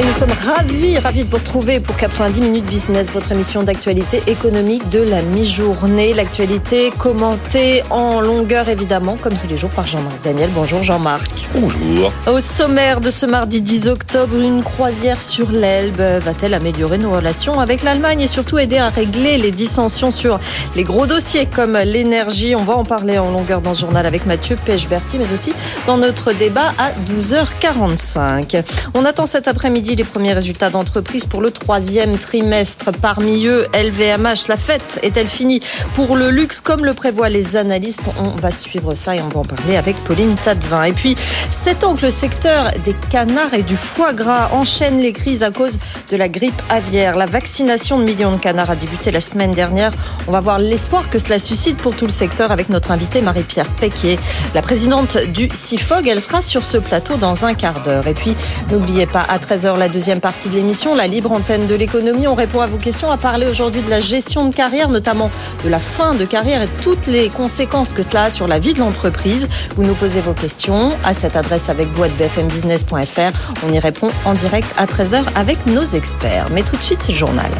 Et nous sommes ravis, ravis de vous retrouver pour 90 minutes business, votre émission d'actualité économique de la mi-journée. L'actualité commentée en longueur, évidemment, comme tous les jours par Jean-Marc Daniel. Bonjour Jean-Marc. Bonjour. Au sommaire de ce mardi 10 octobre, une croisière sur l'Elbe va-t-elle améliorer nos relations avec l'Allemagne et surtout aider à régler les dissensions sur les gros dossiers comme l'énergie? On va en parler en longueur dans ce journal avec Mathieu Pechberti, mais aussi dans notre débat à 12h45. On attend cet après-midi les premiers résultats d'entreprise pour le troisième trimestre. Parmi eux, LVMH, la fête est-elle finie pour le luxe? Comme le prévoient les analystes On va suivre ça et on va en parler avec Pauline Tadevin. Et puis, sept ans que le secteur des canards et du foie gras enchaîne les crises à cause de la grippe aviaire. La vaccination de millions de canards a débuté la semaine dernière. On va voir l'espoir que cela suscite pour tout le secteur avec notre invitée Marie-Pierre Péquier, la présidente du CIFOG. Elle sera sur ce plateau dans un quart d'heure. Et puis, n'oubliez pas, à 13h, la deuxième partie de l'émission, la libre antenne de l'économie. On répond à vos questions, à parler aujourd'hui de la gestion de carrière, notamment de la fin de carrière et toutes les conséquences que cela a sur la vie de l'entreprise. Vous nous posez vos questions à cette adresse avec vous à bfmbusiness.fr. On y répond en direct à 13h avec nos experts. Mais tout de suite, c'est journal.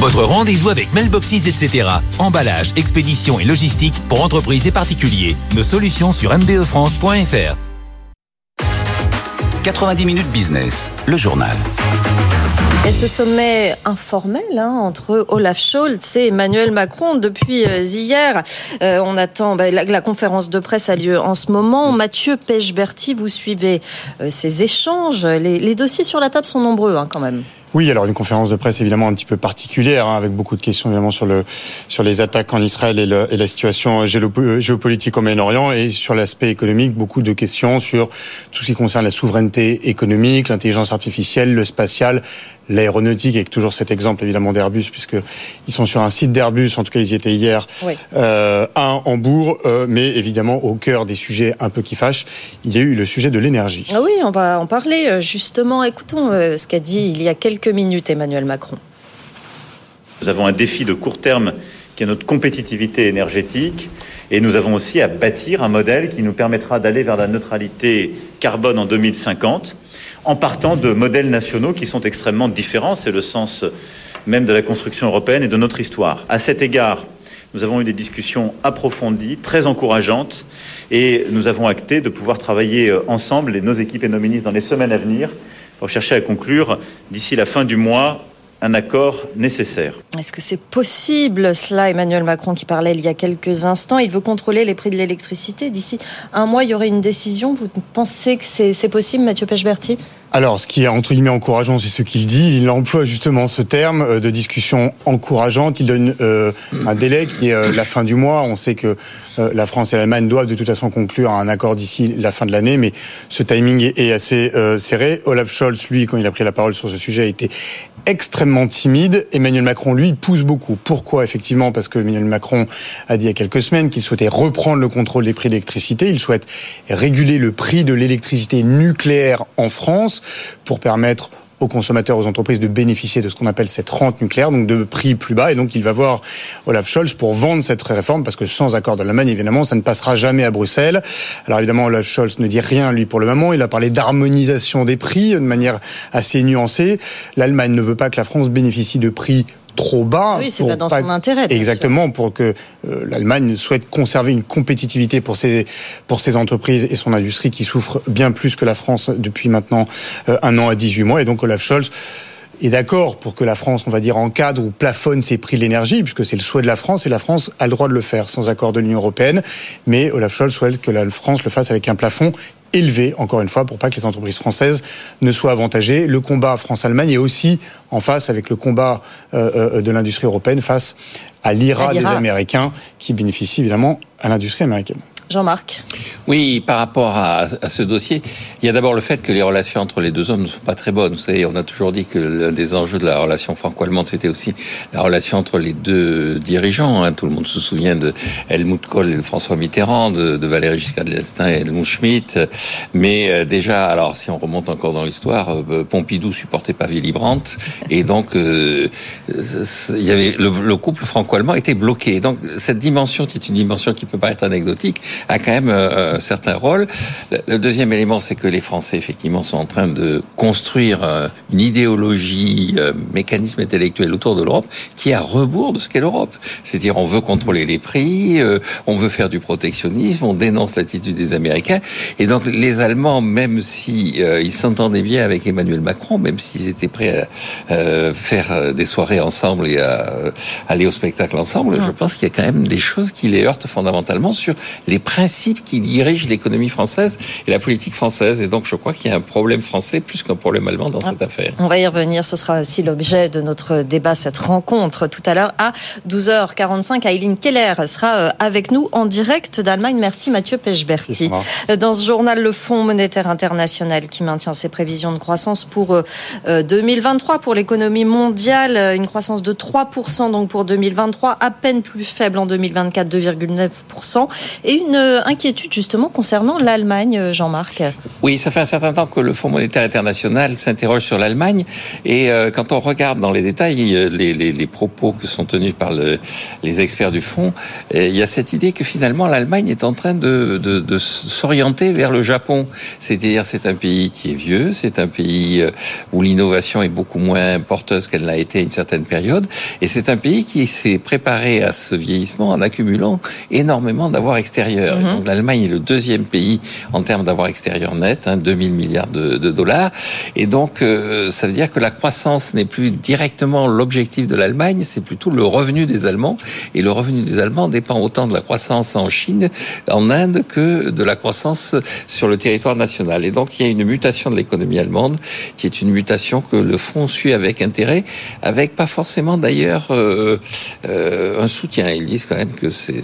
Votre rendez-vous avec Mailboxes, etc. Emballage, expédition et logistique pour entreprises et particuliers. Nos solutions sur mbefrance.fr. 90 minutes business, le journal. Et ce sommet informel hein, entre Olaf Scholz et Emmanuel Macron depuis euh, hier. Euh, on attend, bah, la, conférence de presse a lieu en ce moment. Mathieu Pechberti, vous suivez euh, ces échanges. Les, les, dossiers sur la table sont nombreux hein, quand même. Oui, alors une conférence de presse évidemment un petit peu particulière, hein, avec beaucoup de questions évidemment sur le sur les attaques en Israël et, et la situation géopolitique au Moyen-Orient et sur l'aspect économique, beaucoup de questions sur tout ce qui concerne la souveraineté économique, l'intelligence artificielle, le spatial, l'aéronautique, avec toujours cet exemple évidemment d'Airbus, puisque ils sont sur un site d'Airbus, en tout cas ils y étaient hier, oui. euh, à Hambourg, euh, mais évidemment au cœur des sujets un peu qui fâchent, il y a eu le sujet de l'énergie. Ah oui, on va en parler euh, justement. Écoutons euh, ce qu'a dit il y a quelques minutes Emmanuel Macron. Nous avons un défi de court terme qui est notre compétitivité énergétique. Et nous avons aussi à bâtir un modèle qui nous permettra d'aller vers la neutralité carbone en 2050 en partant de modèles nationaux qui sont extrêmement différents. C'est le sens même de la construction européenne et de notre histoire. À cet égard, nous avons eu des discussions approfondies, très encourageantes, et nous avons acté de pouvoir travailler ensemble, et nos équipes et nos ministres, dans les semaines à venir, pour chercher à conclure, d'ici la fin du mois, un accord nécessaire. Est-ce que c'est possible cela Emmanuel Macron qui parlait il y a quelques instants, il veut contrôler les prix de l'électricité. D'ici un mois, il y aurait une décision. Vous pensez que c'est possible, Mathieu Pechberti? Alors, ce qui est entre guillemets encourageant, c'est ce qu'il dit. Il emploie justement ce terme de discussion encourageante. Il donne euh, un délai qui est euh, la fin du mois. On sait que euh, la France et l'Allemagne doivent de toute façon conclure un accord d'ici la fin de l'année, mais ce timing est, est assez euh, serré. Olaf Scholz, lui, quand il a pris la parole sur ce sujet, a été extrêmement timide. Emmanuel Macron, lui, pousse beaucoup. Pourquoi? Effectivement, parce que Emmanuel Macron a dit il y a quelques semaines qu'il souhaitait reprendre le contrôle des prix de l'électricité. Il souhaite réguler le prix de l'électricité nucléaire en France pour permettre aux consommateurs, aux entreprises de bénéficier de ce qu'on appelle cette rente nucléaire, donc de prix plus bas. Et donc, il va voir Olaf Scholz pour vendre cette réforme, parce que sans accord de l'Allemagne, évidemment, ça ne passera jamais à Bruxelles. Alors, évidemment, Olaf Scholz ne dit rien, lui, pour le moment. Il a parlé d'harmonisation des prix de manière assez nuancée. L'Allemagne ne veut pas que la France bénéficie de prix trop bas. Oui, c'est pas dans pas... son intérêt. Exactement, pour que euh, l'Allemagne souhaite conserver une compétitivité pour ses, pour ses entreprises et son industrie qui souffre bien plus que la France depuis maintenant euh, un an à 18 mois. Et donc Olaf Scholz est d'accord pour que la France, on va dire, encadre ou plafonne ses prix de l'énergie, puisque c'est le souhait de la France, et la France a le droit de le faire sans accord de l'Union européenne. Mais Olaf Scholz souhaite que la France le fasse avec un plafond élevé, encore une fois, pour pas que les entreprises françaises ne soient avantagées. Le combat France-Allemagne est aussi en face avec le combat euh, de l'industrie européenne face à l'IRA des Américains, qui bénéficie évidemment à l'industrie américaine. Jean-Marc. Oui, par rapport à, ce dossier, il y a d'abord le fait que les relations entre les deux hommes ne sont pas très bonnes. Vous savez, on a toujours dit que l'un des enjeux de la relation franco-allemande, c'était aussi la relation entre les deux dirigeants. Hein. Tout le monde se souvient de Helmut Kohl et de François Mitterrand, de, de Valéry Giscard d'Estaing et Helmut Schmidt. Mais euh, déjà, alors si on remonte encore dans l'histoire, euh, Pompidou supportait pas Willy Brandt, et donc euh, il y avait le, le couple franco-allemand était bloqué. Donc cette dimension, qui est une dimension qui peut paraître anecdotique, a quand même euh, un certain rôle. Le deuxième élément, c'est que les Français, effectivement, sont en train de construire euh, une idéologie, euh, mécanisme intellectuel autour de l'Europe qui est à rebours de ce qu'est l'Europe. C'est-à-dire, on veut contrôler les prix, on veut faire du protectionnisme, on dénonce l'attitude des Américains. Et donc, les Allemands, même si ils s'entendaient bien avec Emmanuel Macron, même s'ils étaient prêts à faire des soirées ensemble et à aller au spectacle ensemble, je pense qu'il y a quand même des choses qui les heurtent fondamentalement sur les principes qui dirigent l'économie française et la politique française. Et donc, je crois qu'il y a un problème français plus qu'un problème allemand dans cette affaire. On va y revenir. Ce sera aussi l'objet de notre débat, cette rencontre tout à l'heure à 12h45. Aileen Keller sera euh, avec nous en direct d'Allemagne. Merci Mathieu Pechberti. Dans ce journal, le Fonds monétaire international qui maintient ses prévisions de croissance pour 2023 euh, pour l'économie mondiale. Une croissance de 3% donc pour 2023, à peine plus faible en 2024, 2,9% et une euh, inquiétude justement concernant l'Allemagne, euh, Jean-Marc. Oui, ça fait un certain temps que le Fonds monétaire international s'interroge sur l'Allemagne et euh, quand on regarde dans les détails les, propos que sont tenus par le, les experts du fonds, il y a cette idée que finalement l'Allemagne est en train de, s'orienter vers le Japon. C'est-à-dire c'est un pays qui est vieux, c'est un pays où l'innovation est beaucoup moins porteuse qu'elle l'a été à une certaine période et c'est un pays qui s'est préparé à ce vieillissement en accumulant énormément d'avoir extérieur. Mhm. Donc l'Allemagne est le deuxième pays en termes d'avoir extérieur net, hein, 2000 milliards de, dollars. Et donc euh, ça veut dire que la croissance n'est plus directement l'objectif de l'Allemagne, c'est plutôt le revenu des Allemands. Et le revenu des Allemands dépend autant de la croissance en Chine, en Inde, que de la croissance sur le territoire national. Et donc il y a une mutation de l'économie allemande, qui est une mutation que le fonds suit avec intérêt, avec pas forcément d'ailleurs euh, euh, un soutien. Ils disent quand même que c'est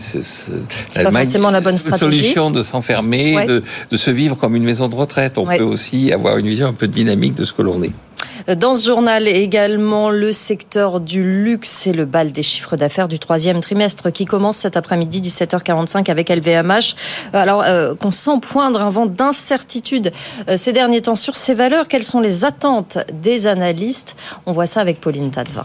l'Allemagne la bonne stratégie. solution de s'enfermer, de, se vivre comme une maison de retraite. On peut aussi avoir une vision un peu dynamique de ce que l'on est. Dans ce journal également, le secteur du luxe et le bal des chiffres d'affaires du troisième trimestre qui commence cet après-midi 17h45 avec LVMH. Alors euh, qu'on sent poindre un vent d'incertitude euh, ces derniers temps sur ces valeurs. Quelles sont les attentes des analystes? On voit ça avec Pauline Tadevin.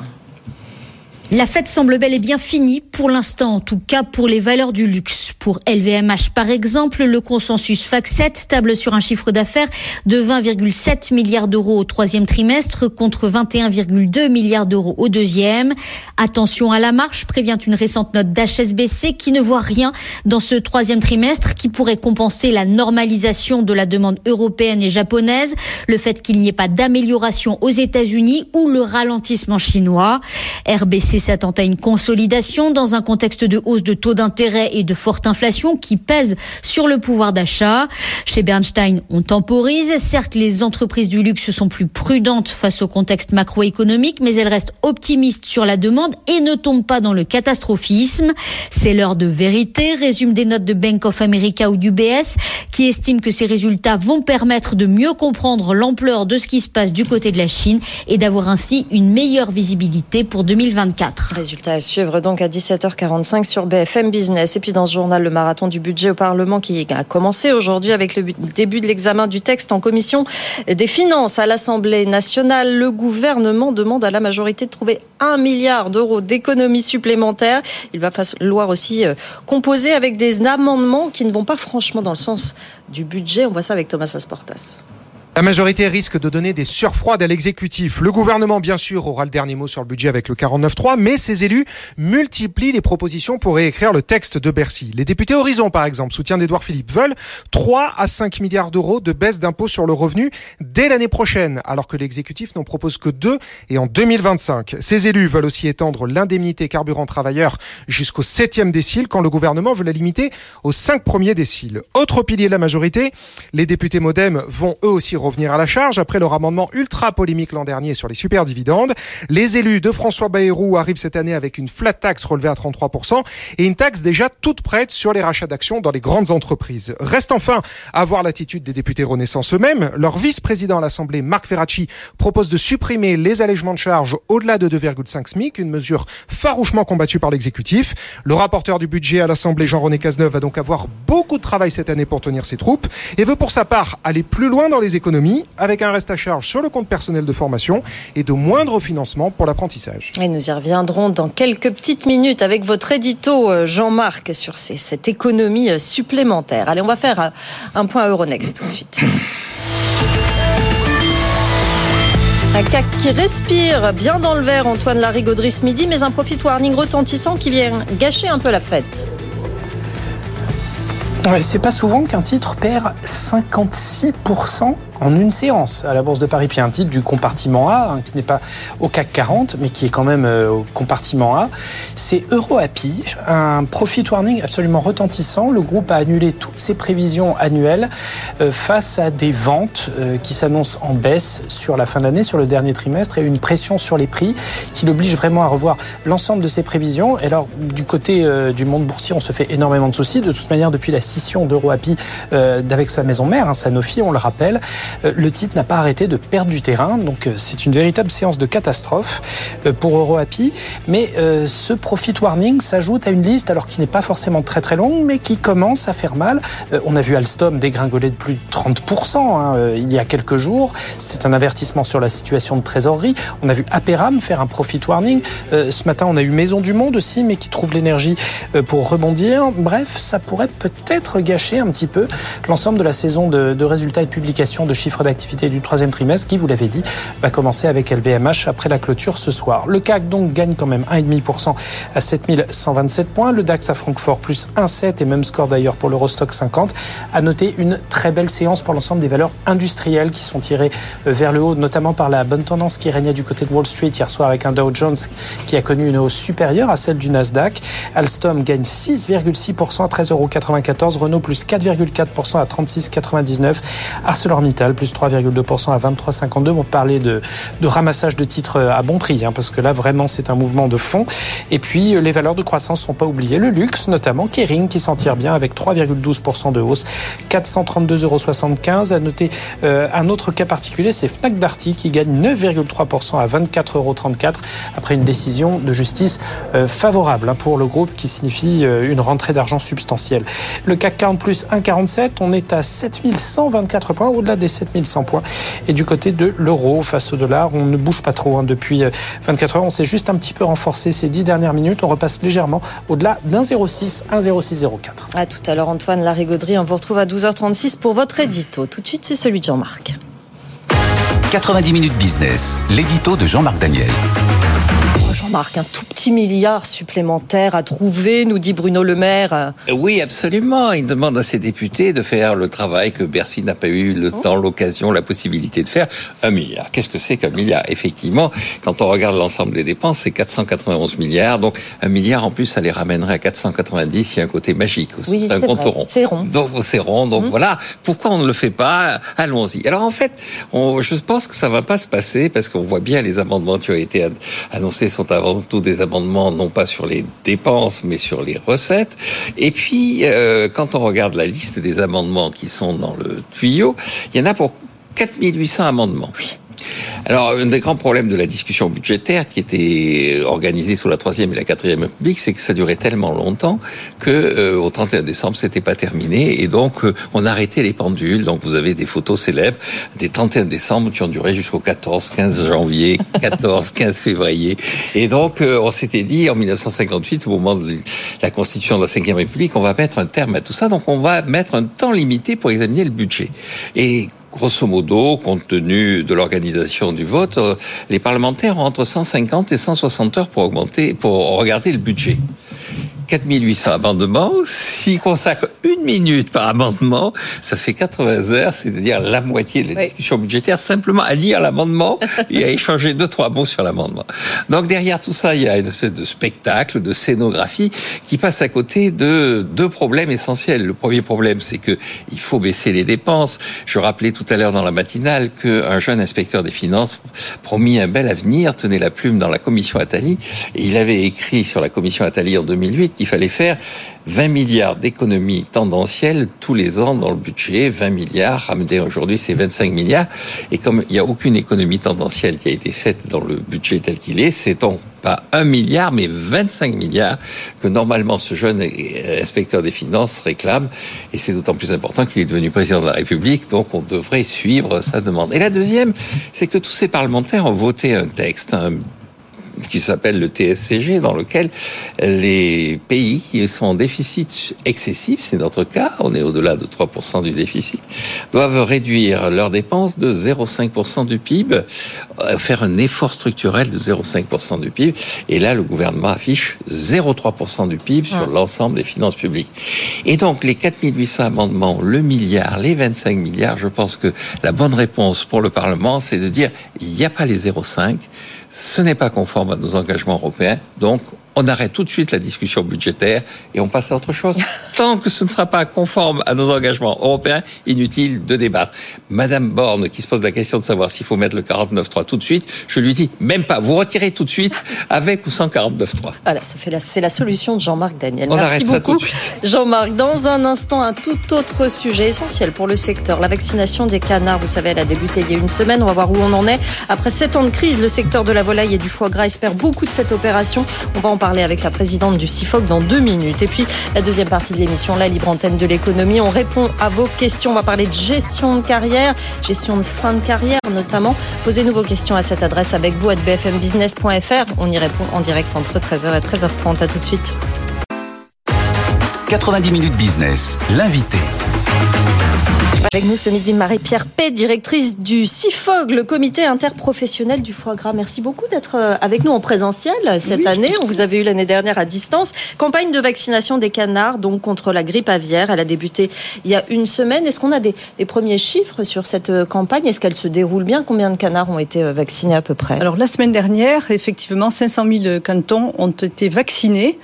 La fête semble bel et bien finie, pour l'instant en tout cas pour les valeurs du luxe. Pour LVMH par exemple, le consensus FAC7 table sur un chiffre d'affaires de 20,7 milliards d'euros au troisième trimestre contre 21,2 milliards d'euros au deuxième. Attention à la marche, prévient une récente note d'HSBC qui ne voit rien dans ce troisième trimestre qui pourrait compenser la normalisation de la demande européenne et japonaise, le fait qu'il n'y ait pas d'amélioration aux États-Unis ou le ralentissement chinois. RBC s'attend à une consolidation dans un contexte de hausse de taux d'intérêt et de forte inflation qui pèse sur le pouvoir d'achat. Chez Bernstein, on temporise. Certes, les entreprises du luxe sont plus prudentes face au contexte macroéconomique, mais elles restent optimistes sur la demande et ne tombent pas dans le catastrophisme. C'est l'heure de vérité, résume des notes de Bank of America ou du BS, qui estiment que ces résultats vont permettre de mieux comprendre l'ampleur de ce qui se passe du côté de la Chine et d'avoir ainsi une meilleure visibilité pour 2024. Résultat à suivre donc à 17h45 sur BFM Business. Et puis dans ce journal, le marathon du budget au Parlement qui a commencé aujourd'hui avec le début de l'examen du texte en commission des finances à l'Assemblée nationale. Le gouvernement demande à la majorité de trouver un milliard d'euros d'économies supplémentaires. Il va falloir aussi euh, composer avec des amendements qui ne vont pas franchement dans le sens du budget. On voit ça avec Thomas Asportas. La majorité risque de donner des surfroides à l'exécutif. Le gouvernement, bien sûr, aura le dernier mot sur le budget avec le 49.3, mais ses élus multiplient les propositions pour réécrire le texte de Bercy. Les députés Horizon, par exemple, soutien d'Edouard Philippe, veulent 3 à 5 milliards d'euros de baisse d'impôts sur le revenu dès l'année prochaine, alors que l'exécutif n'en propose que 2 et en 2025. Ces élus veulent aussi étendre l'indemnité carburant travailleur jusqu'au 7e décile, quand le gouvernement veut la limiter aux 5 premiers déciles. Autre pilier de la majorité, les députés Modem vont eux aussi à la charge après leur amendement ultra polémique l'an dernier sur les super dividendes. Les élus de François Bayrou arrivent cette année avec une flat tax relevée à 33% et une taxe déjà toute prête sur les rachats d'actions dans les grandes entreprises. Reste enfin à voir l'attitude des députés Renaissance eux-mêmes. Leur vice-président à l'Assemblée, Marc Ferracci, propose de supprimer les allègements de charges au-delà de 2,5 SMIC, une mesure farouchement combattue par l'exécutif. Le rapporteur du budget à l'Assemblée, Jean-René Cazeneuve, va donc avoir beaucoup de travail cette année pour tenir ses troupes et veut pour sa part aller plus loin dans les économies avec un reste à charge sur le compte personnel de formation et de moindres financements pour l'apprentissage. Et nous y reviendrons dans quelques petites minutes avec votre édito, euh, Jean-Marc, sur cette économie euh, supplémentaire. Allez, on va faire euh, un point Euronext tout de suite. Un CAC qui respire bien dans le verre, Antoine Larigauderie ce midi, mais un profit warning retentissant qui vient gâcher un peu la fête. c'est pas souvent qu'un titre perd 56% en une séance à la Bourse de Paris. Puis un titre du compartiment A, hein, qui n'est pas au CAC 40, mais qui est quand même euh, au compartiment A. C'est EuroAPI, un profit warning absolument retentissant. Le groupe a annulé toutes ses prévisions annuelles euh, face à des ventes euh, qui s'annoncent en baisse sur la fin de l'année, sur le dernier trimestre, et une pression sur les prix qui l'oblige vraiment à revoir l'ensemble de ses prévisions. Et alors, du côté du monde boursier, on se fait énormément de soucis. De toute manière, depuis la scission d'EuroAPI d'avec sa maison mère, hein, Sanofi, on le rappelle, le titre n'a pas arrêté de perdre du terrain. Donc euh, c'est une véritable séance de catastrophe euh, pour EuroAPI. Mais ce profit warning s'ajoute à une liste, alors qui n'est pas forcément très très longue, mais qui commence à faire mal. On a vu Alstom dégringoler de plus de 30% hein, il y a quelques jours. C'était un avertissement sur la situation de trésorerie. On a vu Aperam faire un profit warning. Ce matin, on a eu Maison du Monde aussi, mais qui trouve l'énergie pour rebondir. Bref, ça pourrait peut-être gâcher un petit peu l'ensemble de la saison de, de résultats et de publications de chiffre d'activité du troisième trimestre qui, vous l'avez dit, va commencer avec LVMH après la clôture ce soir. Le CAC donc gagne quand même 1,5% à 7127 points. Le DAX à Francfort plus 1,7 et même score d'ailleurs pour l'Eurostock 50. À noter une très belle séance pour l'ensemble des valeurs industrielles qui sont tirées euh, vers le haut, notamment par la bonne tendance qui régnait du côté de Wall Street hier soir avec un Dow Jones qui a connu une hausse supérieure à celle du Nasdaq. Alstom gagne 6,6% à 13,94 Renault plus 4,4% à 36,99 ArcelorMittal plus 3,2% à 23,52. On parlait de, de ramassage de titres euh, à bon prix, hein, parce que là, vraiment, c'est un mouvement de fond. Et puis, euh, les valeurs de croissance ne sont pas oubliées. Le luxe, notamment, Kering, qui s'en tire bien avec 3,12% de hausse, 432,75 euros. À noter euh, un autre cas particulier, c'est Fnac Darty, qui gagne 9,3% à 24,34 euros après une décision de justice favorable hein, pour le groupe, qui signifie une rentrée d'argent substantielle. Le CAC 40 plus 1,47, on est à 7124 points, au-delà des 7100 points. Et du côté de l'euro face au dollar, on ne bouge pas trop hein, depuis 24 euh, heures. On s'est juste un petit peu renforcé ces 10 dernières minutes. On repasse légèrement au-delà d'un 0,6, 1,0604. À tout à l'heure, Antoine Larigauderie. On vous retrouve à 12h36 pour votre édito. Tout de suite, c'est celui de Jean-Marc. 90 minutes business, l'édito de Jean-Marc Daniel. Jean-Marc, un tout petit milliard supplémentaire à trouver, nous dit Bruno Le Maire. Oui, absolument. Il demande à ses députés de faire le travail que Bercy n'a pas eu le temps, l'occasion, la possibilité de faire. Un milliard. Qu'est-ce que c'est qu'un milliard? Effectivement, quand on regarde l'ensemble des dépenses, c'est 491 milliards. Donc, un milliard en plus, ça les ramènerait à 490. Il y a un côté magique. Oui, c'est un compte rond. C'est rond. Donc, c'est rond. Donc, mmh. voilà. Pourquoi on ne le fait pas? Allons-y. Alors, en fait, on, je pense que ça va pas se passer parce qu'on voit bien les amendements qui ont été annoncés sont avant tout des amendements non pas sur les dépenses, mais sur les recettes. Et puis, euh, quand on regarde la liste des amendements qui sont dans le tuyau, il y en a pour 4800 amendements. Alors, un des grands problèmes de la discussion budgétaire qui était organisée sous la troisième et la quatrième République, c'est que ça durait tellement longtemps que euh, au 31 décembre, c'était pas terminé, et donc euh, on arrêtait les pendules. Donc, vous avez des photos célèbres des 31 décembre qui ont duré jusqu'au 14, 15 janvier, 14, 15 février, et donc euh, on s'était dit en 1958, au moment de la constitution de la cinquième République, on va mettre un terme à tout ça. Donc, on va mettre un temps limité pour examiner le budget. Et grosso modo, compte tenu de l'organisation du vote, euh, les parlementaires ont entre 150 et 160 heures pour augmenter, pour regarder le budget. 4800 amendements. S'il consacre une minute par amendement, ça fait 80 heures, c'est-à-dire la moitié de la discussion budgétaire, simplement à lire l'amendement et à échanger deux, trois mots sur l'amendement. Donc derrière tout ça, il y a une espèce de spectacle, de scénographie qui passe à côté de deux problèmes essentiels. Le premier problème, c'est que il faut baisser les dépenses. Je rappelais tout à l'heure dans la matinale qu'un jeune inspecteur des finances promis un bel avenir, tenait la plume dans la commission Attali, et il avait écrit sur la commission Attali en 2008 qu'il fallait faire 20 milliards d'économies tendancielles tous les ans dans le budget, 20 milliards, ramené aujourd'hui c'est 25 milliards, et comme il n'y a aucune économie tendancielle qui a été faite dans le budget tel qu'il est, c'est donc pas un milliard, mais 25 milliards que normalement ce jeune inspecteur des finances réclame. Et c'est d'autant plus important qu'il est devenu président de la République, donc on devrait suivre sa demande. Et la deuxième, c'est que tous ces parlementaires ont voté un texte, qui s'appelle le TSCG, dans lequel les pays qui sont en déficit excessif, c'est notre cas, on est au-delà de 3% du déficit, doivent réduire leurs dépenses de 0,5% du PIB, euh, faire un effort structurel de 0,5% du PIB. Et là, le gouvernement affiche 0,3% du PIB sur l'ensemble des finances publiques. Et donc, les 4800 amendements, le milliard, les 25 milliards, je pense que la bonne réponse pour le Parlement, c'est de dire, il n'y a pas les 0,5 ce n'est pas conforme à nos engagements européens, donc on arrête tout de suite la discussion budgétaire et on passe à autre chose. Tant que ce ne sera pas conforme à nos engagements européens, inutile de débattre. Madame Borne, qui se pose la question de savoir s'il faut mettre le 49.3 tout de suite, je lui dis même pas. Vous retirez tout de suite avec ou sans 49.3. Voilà, ça fait c'est la solution de Jean-Marc Daniel. On Merci beaucoup, Jean-Marc. Dans un instant, un tout autre sujet essentiel pour le secteur, la vaccination des canards. Vous savez, elle a débuté il y a une semaine. On va voir où on en est. Après sept ans de crise, le secteur de la volaille et du foie gras espère beaucoup de cette opération. On va en parler avec la présidente du CIFOC dans deux minutes. Et puis, la deuxième partie de l'émission, la libre antenne de l'économie. On répond à vos questions. On va parler de gestion de carrière, gestion de fin de carrière notamment. Posez-nous vos questions à cette adresse avec vous à bfmbusiness.fr. On y répond en direct entre 13h et 13h30. À tout de suite. 90 minutes business, l'invité. Avec nous ce midi, Marie-Pierre Pay, directrice du CIFOG, le comité interprofessionnel du foie gras. Merci beaucoup d'être euh, avec nous en présentiel cette année. On vous avait eu l'année dernière à distance. Campagne de vaccination des canards, donc contre la grippe aviaire. Elle a débuté il y a une semaine. Est-ce qu'on a des, premiers chiffres sur cette euh, campagne? Est-ce qu'elle se déroule bien? Combien de canards ont été euh, vaccinés à peu près? Alors la semaine dernière, effectivement, 500 000 cantons ont été vaccinés.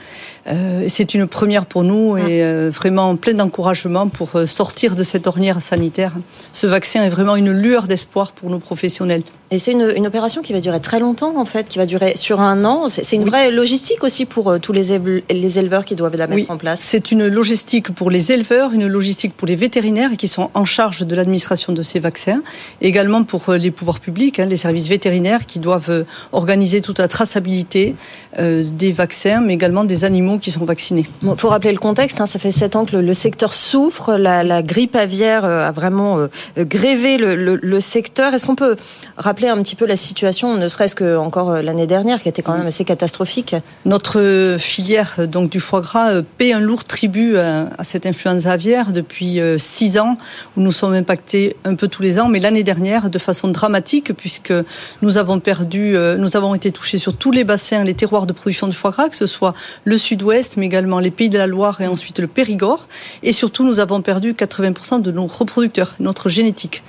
Euh, c'est une première pour nous et euh, vraiment plein d'encouragement pour euh, sortir de cette ornière sanitaire. Ce vaccin est vraiment une lueur d'espoir pour nos professionnels. Et c'est une, une, opération qui va durer très longtemps, en fait, qui va durer sur un an. C'est une vraie logistique aussi pour euh, tous les, les éleveurs qui doivent la mettre en place. C'est une logistique pour les éleveurs, une logistique pour les vétérinaires qui sont en charge de l'administration de ces vaccins, également pour les pouvoirs publics, hein, les services vétérinaires qui doivent organiser toute la traçabilité des vaccins, mais également des animaux qui sont vaccinés. Il faut rappeler le contexte, hein, ça fait sept ans que le, secteur souffre, la, la, grippe aviaire a vraiment grévé le, le, le secteur. Est-ce qu'on peut rappeler un petit peu la situation, ne serait-ce que encore euh, l'année dernière, qui était quand même assez catastrophique? Notre filière euh, donc du foie gras euh, paie un lourd tribut à, cette influenza aviaire depuis six ans, où nous sommes impactés un peu tous les ans, mais l'année dernière de façon dramatique, puisque nous avons perdu, nous avons été touchés sur tous les bassins, les terroirs de production de foie gras, que ce soit le Sud-Ouest, mais également les Pays de la Loire et ensuite le Périgord, et surtout nous avons perdu 80% de nos reproducteurs, notre génétique.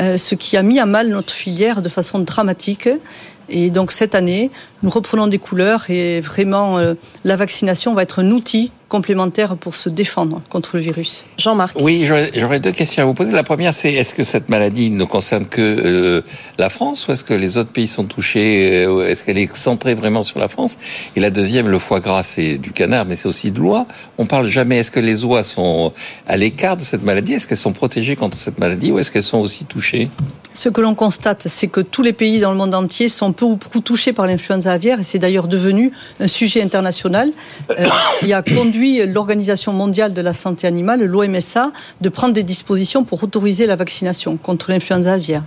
Euh, ce qui a mis à mal notre filière de façon dramatique. Et donc cette année, nous reprenons des couleurs et vraiment euh, la vaccination va être un outil complémentaire pour se défendre contre le virus. Jean-Marc. Oui, j'aurais deux questions à vous poser. La première, c'est est-ce que cette maladie ne concerne que euh, la France ou est-ce que les autres pays sont touchés euh, Est-ce qu'elle est centrée vraiment sur la France? Et la deuxième, le foie gras, c'est du canard, mais c'est aussi de l'oie. On parle jamais. Est-ce que les oies sont à l'écart de cette maladie? Est-ce qu'elles sont protégées contre cette maladie ou est-ce qu'elles sont aussi touchées? Ce que l'on constate, c'est que tous les pays dans le monde entier sont peu ou prou touchés par l'influenza aviaire et c'est d'ailleurs devenu un sujet international euh, qui a conduit l'Organisation mondiale de la santé animale, l'OMSA, de prendre des dispositions pour autoriser la vaccination contre l'influenza aviaire.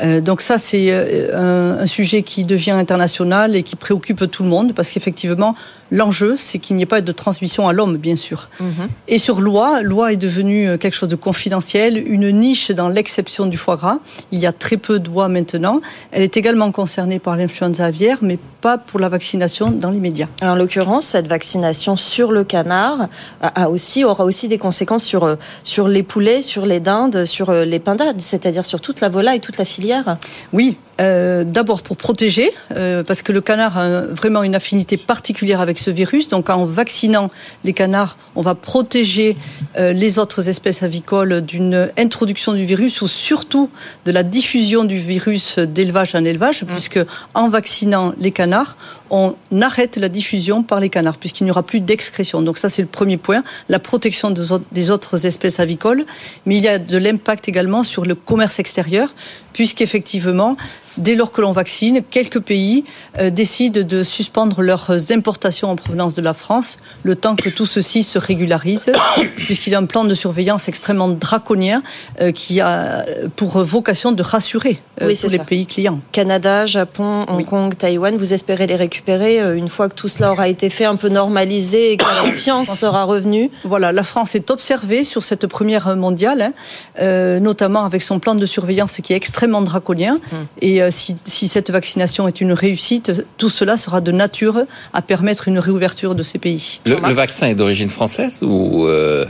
Euh, donc ça, c'est euh, un, sujet qui devient international et qui préoccupe tout le monde parce qu'effectivement, l'enjeu, c'est qu'il n'y ait pas de transmission à l'homme, bien sûr. Mhm. Et sur l'oie, l'oie est devenue euh, quelque chose de confidentiel, une niche dans l'exception du foie gras. Il y a très peu d'oies maintenant. Elle est également concernée par l'influenza aviaire, mais pas pour la vaccination dans l'immédiat. En l'occurrence, cette vaccination sur le canard a aussi, aura aussi des conséquences sur, euh, sur les poulets, sur les dindes, sur euh, les pindades, c'est-à-dire sur toute la volaille, toute la filière Oui, euh, d'abord pour protéger, euh, parce que le canard a vraiment une affinité particulière avec ce virus. Donc en vaccinant les canards, on va protéger euh, les autres espèces avicoles d'une introduction du virus ou surtout de la diffusion du virus d'élevage en élevage, mmh. puisque en vaccinant les canards, on arrête la diffusion par les canards, puisqu'il n'y aura plus d'excrétion. Donc ça, c'est le premier point, la protection des autres espèces avicoles. Mais il y a de l'impact également sur le commerce extérieur, puisqu'effectivement, dès lors que l'on vaccine, quelques pays euh, décident de suspendre leurs importations en provenance de la France, le temps que tout ceci se régularise, puisqu'il y a un plan de surveillance extrêmement draconien euh, qui a pour vocation de rassurer euh, tous les pays clients. Canada, Japon, Hong Kong, Taïwan, vous espérez les récupérer une fois que tout cela aura été fait, un peu normalisé et que la confiance sera revenue Voilà, la France est observée sur cette première mondiale, hein, notamment avec son plan de surveillance qui est extrêmement draconien. Hum. Et euh, si, cette vaccination est une réussite, tout cela sera de nature à permettre une réouverture de ces pays. Le, vaccin est d'origine française ou euh,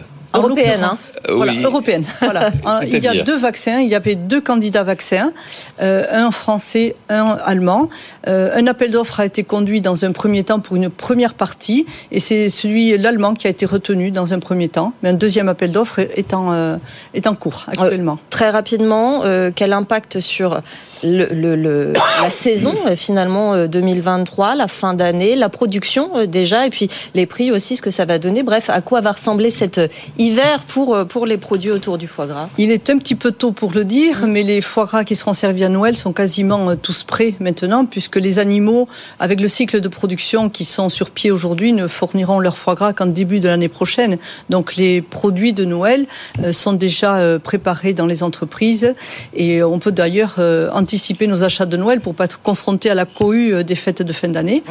Européenne, hein. voilà, européenne. Voilà. il y a deux vaccins. Il y avait deux candidats vaccins, euh, un français, un allemand. Euh, un appel d'offres a été conduit dans un premier temps pour une première partie, et c'est celui l'allemand qui a été retenu dans un premier temps. Mais un deuxième appel d'offres est en euh, est en cours actuellement. très rapidement, quel impact sur le, le, la saison finalement 2023, la fin d'année, la production déjà, et puis les prix aussi, ce que ça va donner. Bref, à quoi va ressembler cette hiver pour, euh, pour les produits autour du foie gras. Il est un petit peu tôt pour le dire, mais les foie gras qui seront servis à Noël sont quasiment euh, tous prêts maintenant, puisque les animaux, avec le cycle de production qui sont sur pied aujourd'hui, ne fourniront leur foie gras qu'en début de l'année prochaine. Donc les produits de Noël euh, sont déjà préparés dans les entreprises. Et on peut d'ailleurs anticiper nos achats de Noël pour pas être confronté à la cohue des fêtes de fin d'année.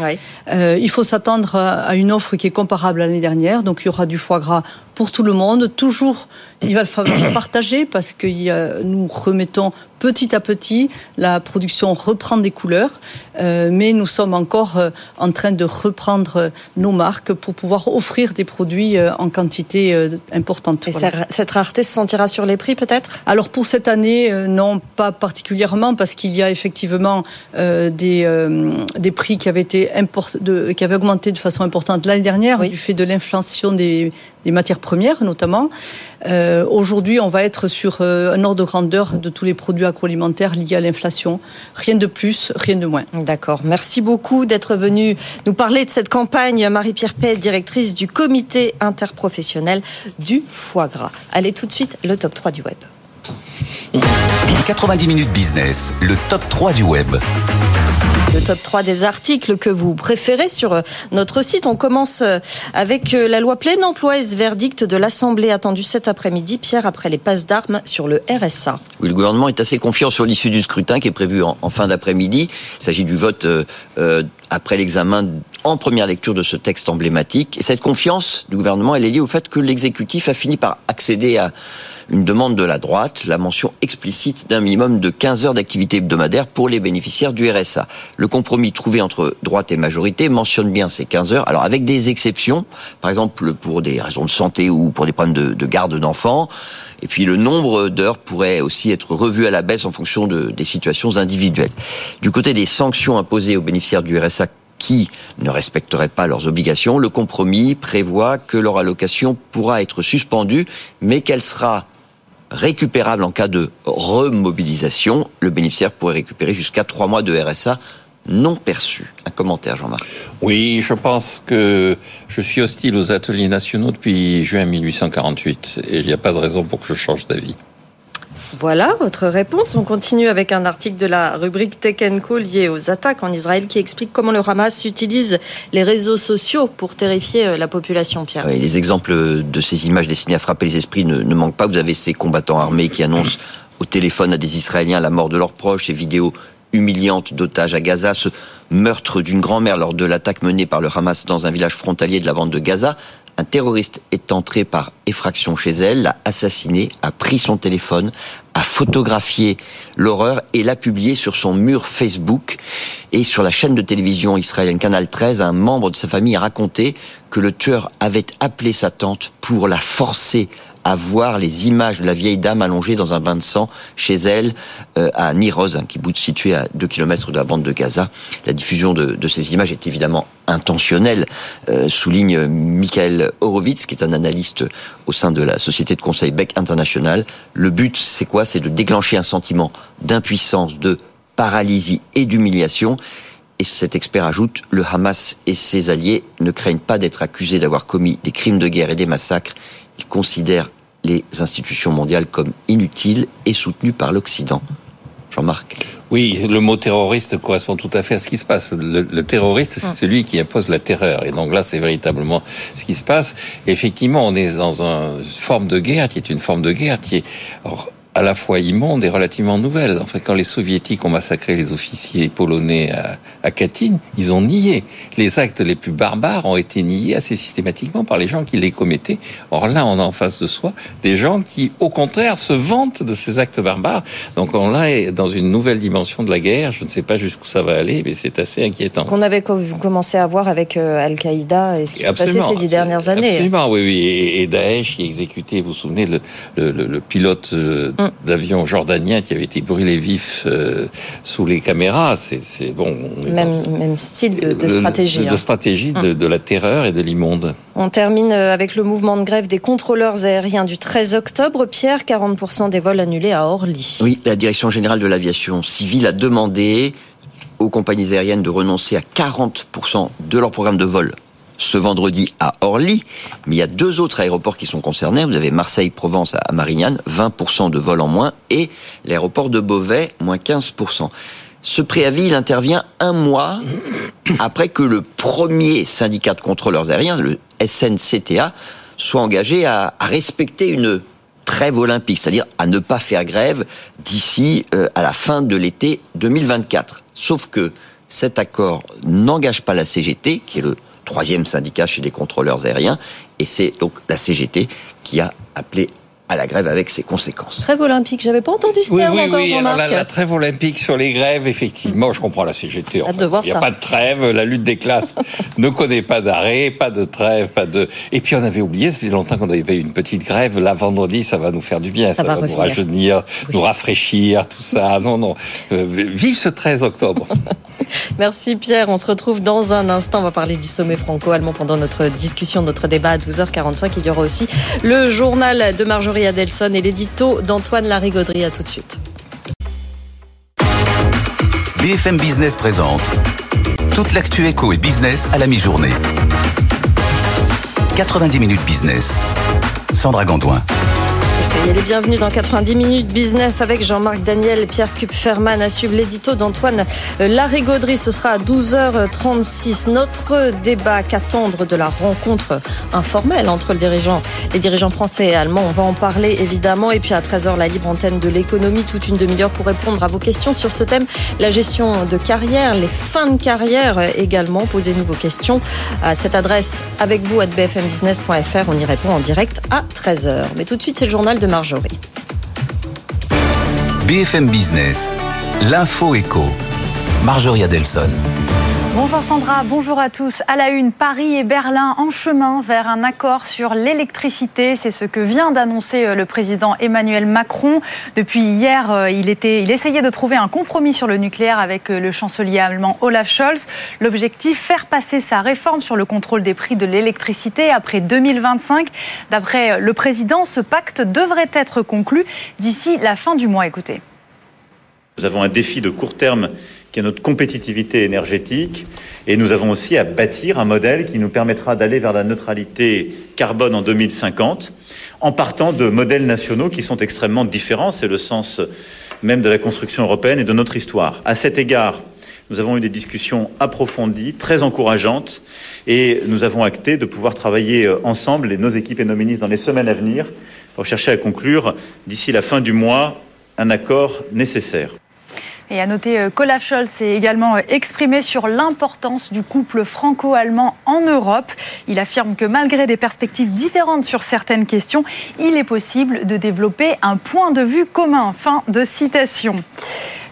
il faut s'attendre à une offre qui est comparable à l'année dernière, donc il y aura du foie gras pour tout le monde. Toujours, il va falloir partager parce que nous remettons petit à petit, la production reprend des couleurs, euh, mais nous sommes encore euh, en train de reprendre euh, nos marques pour pouvoir offrir des produits en quantité importante. Et cette rareté se sentira sur les prix peut-être? Alors pour cette année, non, pas particulièrement, parce qu'il y a effectivement des, des prix qui avaient, été de, qui avaient augmenté de façon importante l'année dernière du fait de l'inflation des, des matières premières notamment. Aujourd'hui, on va être sur un ordre de grandeur de tous les produits agroalimentaires liés à l'inflation. Rien de plus, rien de moins. D'accord. Merci beaucoup d'être venu nous parler de cette campagne. Marie-Pierre Pay, directrice du comité interprofessionnel du foie gras. Allez tout de suite, le top 3 du web. 90 minutes business, le top 3 du web le top 3 des articles que vous préférez sur euh, notre site. On commence euh, avec euh, la loi plein emploi et ce verdict de l'Assemblée attendu cet après-midi, Pierre, après les passes d'armes sur le RSA. Oui, le gouvernement est assez confiant sur l'issue du scrutin qui est prévu en, fin d'après-midi. Il s'agit du vote après l'examen en première lecture de ce texte emblématique. Et cette confiance du gouvernement, elle est liée au fait que l'exécutif a fini par accéder à une demande de la droite, la mention explicite d'un minimum de 15 heures d'activité hebdomadaire pour les bénéficiaires du RSA. Le compromis trouvé entre droite et majorité mentionne bien ces 15 heures, alors avec des exceptions, par exemple pour des raisons de santé ou pour des problèmes de, de garde d'enfants. Et puis le nombre d'heures pourrait aussi être revu à la baisse en fonction de, des situations individuelles. Du côté des sanctions imposées aux bénéficiaires du RSA qui ne respecteraient pas leurs obligations, le compromis prévoit que leur allocation pourra être suspendue, mais qu'elle sera récupérable en cas de remobilisation. Le bénéficiaire pourrait récupérer jusqu'à trois mois de RSA non perçu. Un commentaire, Jean-Marc. Oui, je pense que je suis hostile aux ateliers nationaux depuis juin 1848 et il n'y a pas de raison pour que je change d'avis. Voilà votre réponse. On continue avec un article de la rubrique Tech Co lié aux attaques en Israël qui explique comment le Hamas utilise les réseaux sociaux pour terrifier euh, la population, Pierre. Oui, les exemples de ces images destinées à frapper les esprits ne, ne manquent pas. Vous avez ces combattants armés qui annoncent au téléphone à des Israéliens la mort de leurs proches, ces vidéos humiliantes d'otages à Gaza, ce meurtre d'une grand-mère lors de l'attaque menée par le Hamas dans un village frontalier de la bande de Gaza, un terroriste est entré par effraction chez elle, l'a assassinée, a pris son téléphone, a photographié l'horreur et l'a publié sur son mur Facebook. Et sur la chaîne de télévision israélienne Canal 13, un membre de sa famille a raconté que le tueur avait appelé sa tante pour la forcer à voir les images de la vieille dame allongée dans un bain de sang chez elle euh, à Niroz, un kibbutz situé à 2 km de la bande de Gaza. La diffusion de, de ces images est évidemment intentionnelle, euh, souligne Michael Horowitz, qui est un analyste au sein de la société de conseil Beck International. Le but, c'est quoi? C'est de déclencher un sentiment d'impuissance, de paralysie et d'humiliation. Et cet expert ajoute, le Hamas et ses alliés ne craignent pas d'être accusés d'avoir commis des crimes de guerre et des massacres. Ils considèrent les institutions mondiales comme inutiles et soutenues par l'Occident. Jean-Marc Oui, le mot terroriste correspond tout à fait à ce qui se passe. Le, le terroriste, c'est celui qui impose la terreur. Et donc là, c'est véritablement ce qui se passe. Effectivement, on est dans une forme de guerre qui est une forme de guerre qui est à la fois immonde et relativement nouvelle. Enfin, quand les soviétiques ont massacré les officiers polonais à, à Katyn, ils ont nié. Les actes les plus barbares ont été niés assez systématiquement par les gens qui les commettaient. Or là, on a en face de soi des gens qui, au contraire, se vantent de ces actes barbares. Donc on là est dans une nouvelle dimension de la guerre. Je ne sais pas jusqu'où ça va aller, mais c'est assez inquiétant. Qu'on avait commencé à voir avec euh, Al-Qaïda et ce qui s'est passé ces dix dernières années. Absolument, oui, oui. Et, et Daesh qui exécutait, vous vous souvenez, le, le, le, le pilote euh, d'avion jordanien qui avait été brûlé vif euh, sous les caméras. C'est bon. Même, même style de, de stratégie. De, de, hein. stratégie de, de, la terreur et de l'immonde. On termine euh, avec le mouvement de grève des contrôleurs aériens du 13 octobre. Pierre, 40% des vols annulés à Orly. Oui, la Direction générale de l'aviation civile a demandé aux compagnies aériennes de renoncer à 40% de leur programme de vol ce vendredi à Orly, mais il y a deux autres aéroports qui sont concernés. Vous avez Marseille-Provence à Marignane, 20% de vols en moins, et l'aéroport de Beauvais, moins 15%. Ce préavis, il intervient un mois après que le premier syndicat de contrôleurs aériens, le SNCTA, soit engagé à respecter une trêve olympique, c'est-à-dire à ne pas faire grève d'ici euh, à la fin de l'été 2024. Sauf que cet accord n'engage pas la CGT, qui est le troisième syndicat chez les contrôleurs aériens, et c'est donc la CGT qui a appelé à la grève avec ses conséquences. Trêve olympique, j'avais pas entendu ce oui, terme oui, encore, oui. Jean-Marc. Alors, la, la, trêve olympique sur les grèves, effectivement, je comprends la CGT. Enfin, il n'y a ça. pas de trêve, la lutte des classes ne connaît pas d'arrêt, pas de trêve, pas de. Et puis on avait oublié, ça faisait longtemps qu'on n'avait pas eu une petite grève. Là, vendredi, ça va nous faire du bien, ça, ça va, va nous rajeunir, nous rafraîchir, tout ça. Non, non. Euh, vive ce 13 octobre. Merci Pierre. On se retrouve dans un instant. On va parler du sommet franco-allemand pendant notre discussion, notre débat à 12h45. Il y aura aussi le journal de Marjorie Adelson et l'édito d'Antoine Larigauderie. À tout de suite. BFM Business présente toute l'actu éco et business à la mi-journée. 90 minutes business. Sandra Gondouin. Soyez les bienvenus dans 90 minutes business avec Jean-Marc Daniel, Pierre Kupferman à suivre l'édito d'Antoine Larigauderie. Ce sera à 12h36. Notre débat qu'attendre de la rencontre informelle entre le dirigeant, les dirigeants français et allemands. On va en parler évidemment. Et puis à 13h, la libre antenne de l'économie, toute une demi-heure pour répondre à vos questions sur ce thème. La gestion de carrière, les fins de carrière également. Posez-nous vos questions à cette adresse avec vous à bfmbusiness.fr. On y répond en direct à 13h. Mais tout de suite, c'est le journal de Marjorie. BFM Business, l'info éco. Marjorie Adelson. Bonjour Sandra, bonjour à tous. À la une, Paris et Berlin en chemin vers un accord sur l'électricité. C'est ce que vient d'annoncer le président Emmanuel Macron. Depuis hier, il, était, il essayait de trouver un compromis sur le nucléaire avec le chancelier allemand Olaf Scholz. L'objectif, faire passer sa réforme sur le contrôle des prix de l'électricité après 2025. D'après le président, ce pacte devrait être conclu d'ici la fin du mois. Écoutez. Nous avons un défi de court terme qui est notre compétitivité énergétique. Et nous avons aussi à bâtir un modèle qui nous permettra d'aller vers la neutralité carbone en 2050, en partant de modèles nationaux qui sont extrêmement différents. C'est le sens même de la construction européenne et de notre histoire. À cet égard, nous avons eu des discussions approfondies, très encourageantes, et nous avons acté de pouvoir travailler ensemble, et nos équipes et nos ministres, dans les semaines à venir, pour chercher à conclure, d'ici la fin du mois, un accord nécessaire. Et à noter qu'Olaf Scholz s'est également exprimé sur l'importance du couple franco-allemand en Europe. Il affirme que malgré des perspectives différentes sur certaines questions, il est possible de développer un point de vue commun. Fin de citation.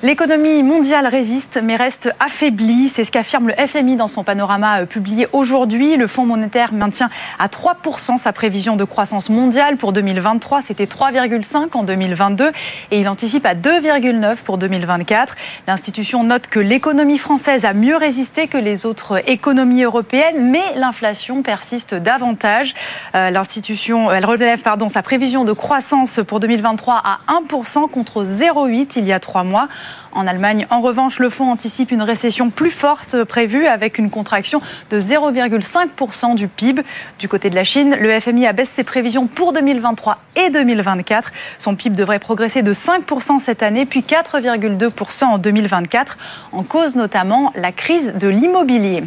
L'économie mondiale résiste mais reste affaiblie. C'est ce qu'affirme le FMI dans son panorama euh, publié aujourd'hui. Le Fonds monétaire maintient à 3% sa prévision de croissance mondiale pour 2023. C'était 3,5 en 2022 et il anticipe à 2,9 pour 2024. L'institution note que l'économie française a mieux résisté que les autres économies européennes, mais l'inflation persiste davantage. Euh, l'institution, elle relève pardon, sa prévision de croissance pour 2023 à 1% contre 0,8 il y a trois mois. En Allemagne, en revanche, le fonds anticipe une récession plus forte prévue avec une contraction de 0,5% du PIB. Du côté de la Chine, le FMI abaisse ses prévisions pour 2023 et 2024. Son PIB devrait progresser de 5% cette année, puis 4,2% en 2024, en cause notamment la crise de l'immobilier.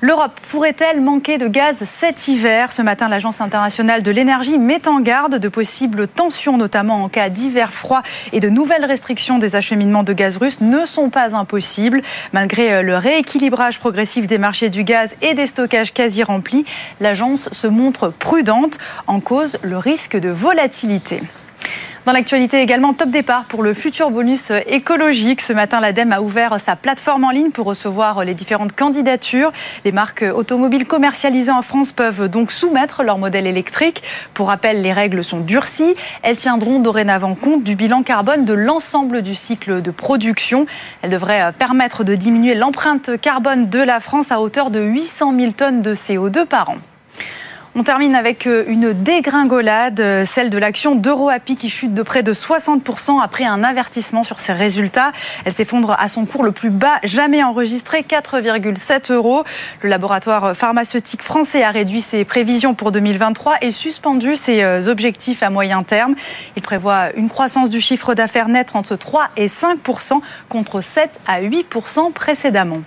L'Europe pourrait-elle manquer de gaz cet hiver? Ce matin, l'Agence internationale de l'énergie met en garde de possibles tensions, notamment en cas d'hiver froid et de nouvelles restrictions des acheminements de gaz russe ne sont pas impossibles. Malgré euh, le rééquilibrage progressif des marchés du gaz et des stockages quasi remplis, l'agence se montre prudente en cause le risque de volatilité. Dans l'actualité également, top départ pour le futur bonus écologique. Ce matin, l'ADEME a ouvert sa plateforme en ligne pour recevoir les différentes candidatures. Les marques automobiles commercialisées en France peuvent donc soumettre leur modèle électrique. Pour rappel, les règles sont durcies. Elles tiendront dorénavant compte du bilan carbone de l'ensemble du cycle de production. Elles devraient permettre de diminuer l'empreinte carbone de la France à hauteur de 800 000 tonnes de CO2 par an. On termine avec euh, une dégringolade, euh, celle de l'action d'EuroAPI qui chute de près de 60% après un avertissement sur ses résultats. Elle s'effondre à son cours le plus bas jamais enregistré, 4,7 euros. Le laboratoire pharmaceutique français a réduit ses prévisions pour 2023 et suspendu ses euh, objectifs à moyen terme. Il prévoit une croissance du chiffre d'affaires net entre 3 et 5% contre 7 à 8% précédemment.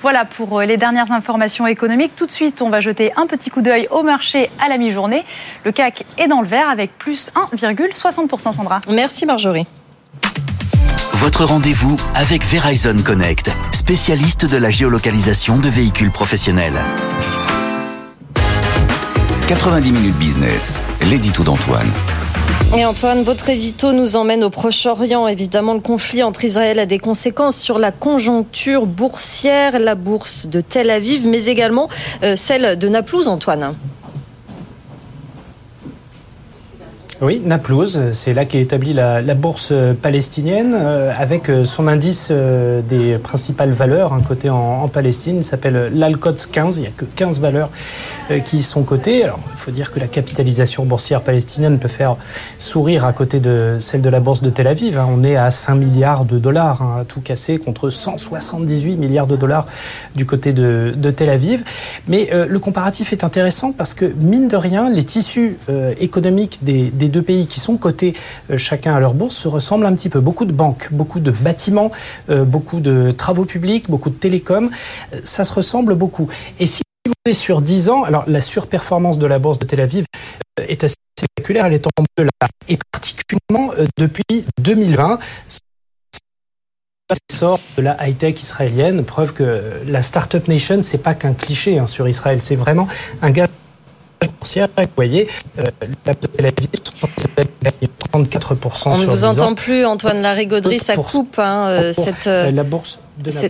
Voilà pour euh, les dernières informations économiques. Tout de suite, on va jeter un petit coup d'œil au marché à la mi-journée. Le CAC est dans le vert avec plus 1,60%, Sandra. Merci Marjorie. Votre rendez-vous avec Verizon Connect, spécialiste de la géolocalisation de véhicules professionnels. 90 minutes business, l'édito d'Antoine. Et Antoine, votre édito nous emmène au Proche-Orient. Évidemment, le conflit entre Israël a des conséquences sur la conjoncture boursière, la bourse de Tel Aviv, mais également euh, celle de Naplouse, Antoine. Oui, Naplouse, c'est là qu'est établie la, la, bourse palestinienne euh, avec euh, son indice euh, des principales valeurs un côté en, en Palestine. Il s'appelle l'Alcots 15. Il n'y a que 15 valeurs qui sont cotées. Alors, il faut dire que la capitalisation boursière palestinienne peut faire sourire à côté de celle de la bourse de Tel Aviv. Hein. On est à 5 milliards de dollars, hein, tout cassé, contre 178 milliards de dollars du côté de, de Tel Aviv. Mais le comparatif est intéressant parce que, mine de rien, les tissus économiques des, des deux pays qui sont cotés euh, chacun à leur bourse se ressemblent un petit peu. Beaucoup de banques, beaucoup de bâtiments, euh, beaucoup de travaux publics, beaucoup de télécoms, euh, ça se ressemble beaucoup. Et si vous êtes sur 10 ans, alors la surperformance de la bourse de Tel Aviv est assez spectaculaire, elle est en bleu là, et particulièrement depuis 2020 sort de la high-tech israélienne, preuve que la Startup Nation, c'est pas qu'un cliché hein, sur Israël, c'est vraiment un gars boursière, vous voyez, euh, la Tel Aviv, 34% On ne vous entend plus, Antoine Larigauderie, ça coupe. Hein, euh, cette, euh, la bourse de la...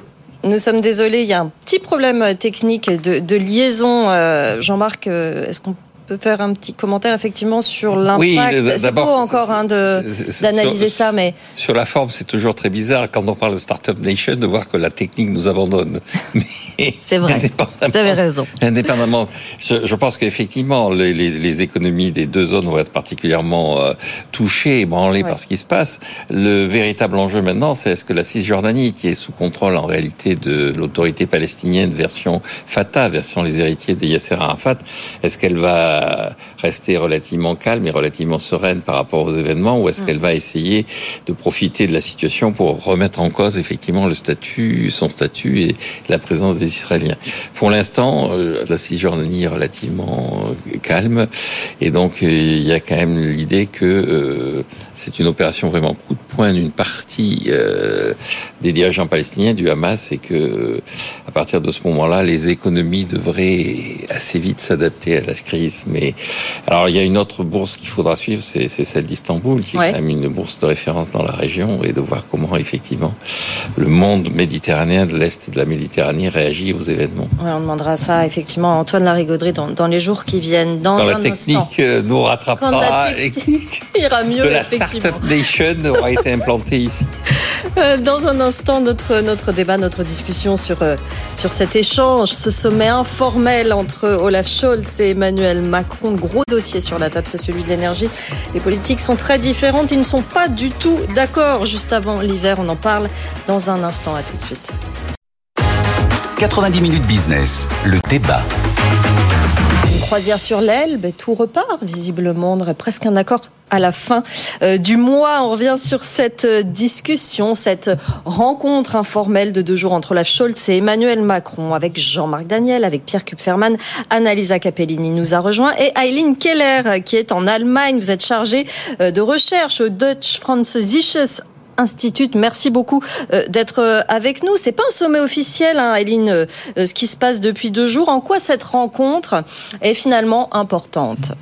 Nous sommes désolés, il y a un petit problème technique de, de liaison. Euh, Jean-Marc, est-ce qu'on peut faire un petit commentaire effectivement sur l'impact. Oui, c'est tôt encore hein, d'analyser ça, mais sur la forme, c'est toujours très bizarre quand on parle de startup nation de voir que la technique nous abandonne. C'est vrai. Vous avez raison. Indépendamment, je, je pense qu'effectivement les, les, les, économies des deux zones vont être particulièrement euh, touchées, branlées ouais. par ce qui se passe. Le véritable enjeu maintenant, c'est est-ce que la Cisjordanie, qui est sous contrôle en réalité de l'autorité palestinienne version Fatah, version les héritiers de Yasser Arafat, est-ce qu'elle va rester relativement calme et relativement sereine par rapport aux événements ou est-ce qu'elle va essayer de profiter de la situation pour remettre en cause effectivement le statut, son statut et la présence des Israéliens Pour l'instant, euh, la Cisjordanie est relativement euh, calme et donc euh, il y a quand même l'idée que c'est une opération vraiment coup de point d'une partie des dirigeants palestiniens du Hamas, c'est que à partir de ce moment-là, les économies devraient assez vite s'adapter à la crise. Mais alors, il y a une autre bourse qu'il faudra suivre, c'est celle d'Istanbul, qui est quand même une bourse de référence dans la région, et de voir comment effectivement le monde méditerranéen de l'est de la Méditerranée réagit aux événements. on demandera ça effectivement à Antoine Larigauderie dans, dans les jours qui viennent. Dans, la technique euh, nous rattrapera. Technique ira mieux, de la Startup Nation aura été implantée ici. Euh, dans un instant, notre, notre débat, notre discussion sur, euh, sur cet échange, ce sommet informel entre Olaf Scholz et Emmanuel Macron. Gros dossier sur la table, c'est celui de l'énergie. Les politiques sont très différentes, ils ne sont pas du tout d'accord. Juste avant l'hiver, on en parle dans un instant. À tout de suite. 90 minutes business, le débat. Croisière sur l'Elbe, tout repart visiblement. On aurait presque un accord à la fin euh, du mois. On revient sur cette euh, discussion, cette rencontre informelle de deux jours entre Olaf Scholz et Emmanuel Macron avec Jean-Marc Daniel, avec Pierre Kupferman, Annalisa Capellini nous a rejoint et Eileen Keller qui est en Allemagne. Vous êtes chargée euh, de recherche au Deutsch Französisches Institut. Merci beaucoup d'être avec nous. C'est pas un sommet officiel, hein, Eileen, ce qui se passe depuis deux jours. En quoi cette rencontre est finalement importante?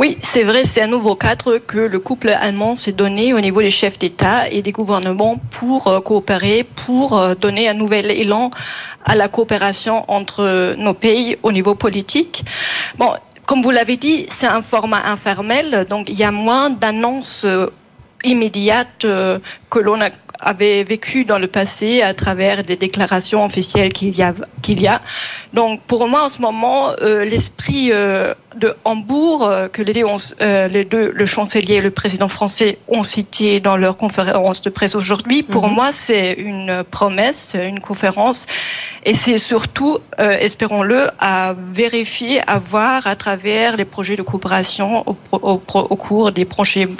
Oui, c'est vrai, c'est un nouveau cadre que le couple allemand s'est donné au niveau des chefs d'État et des gouvernements pour euh, coopérer, pour euh, donner un nouvel élan à la coopération entre nos pays au niveau politique. Bon, comme vous l'avez dit, c'est un format informel, donc il y a moins d'annonces euh, immédiates que l'on avait vécu dans le passé à travers des déclarations officielles qu'il y. Qu'il y a. Donc pour moi en ce moment, l'esprit de Hambourg euh, que les, euh, les, deux, le chancelier et le président français, ont cité dans leur conférence de presse aujourd'hui. Pour mhm. moi, c'est une promesse, une conférence, et c'est surtout, euh, espérons-le, à vérifier, à voir à travers les projets de coopération au, au, cours des prochaines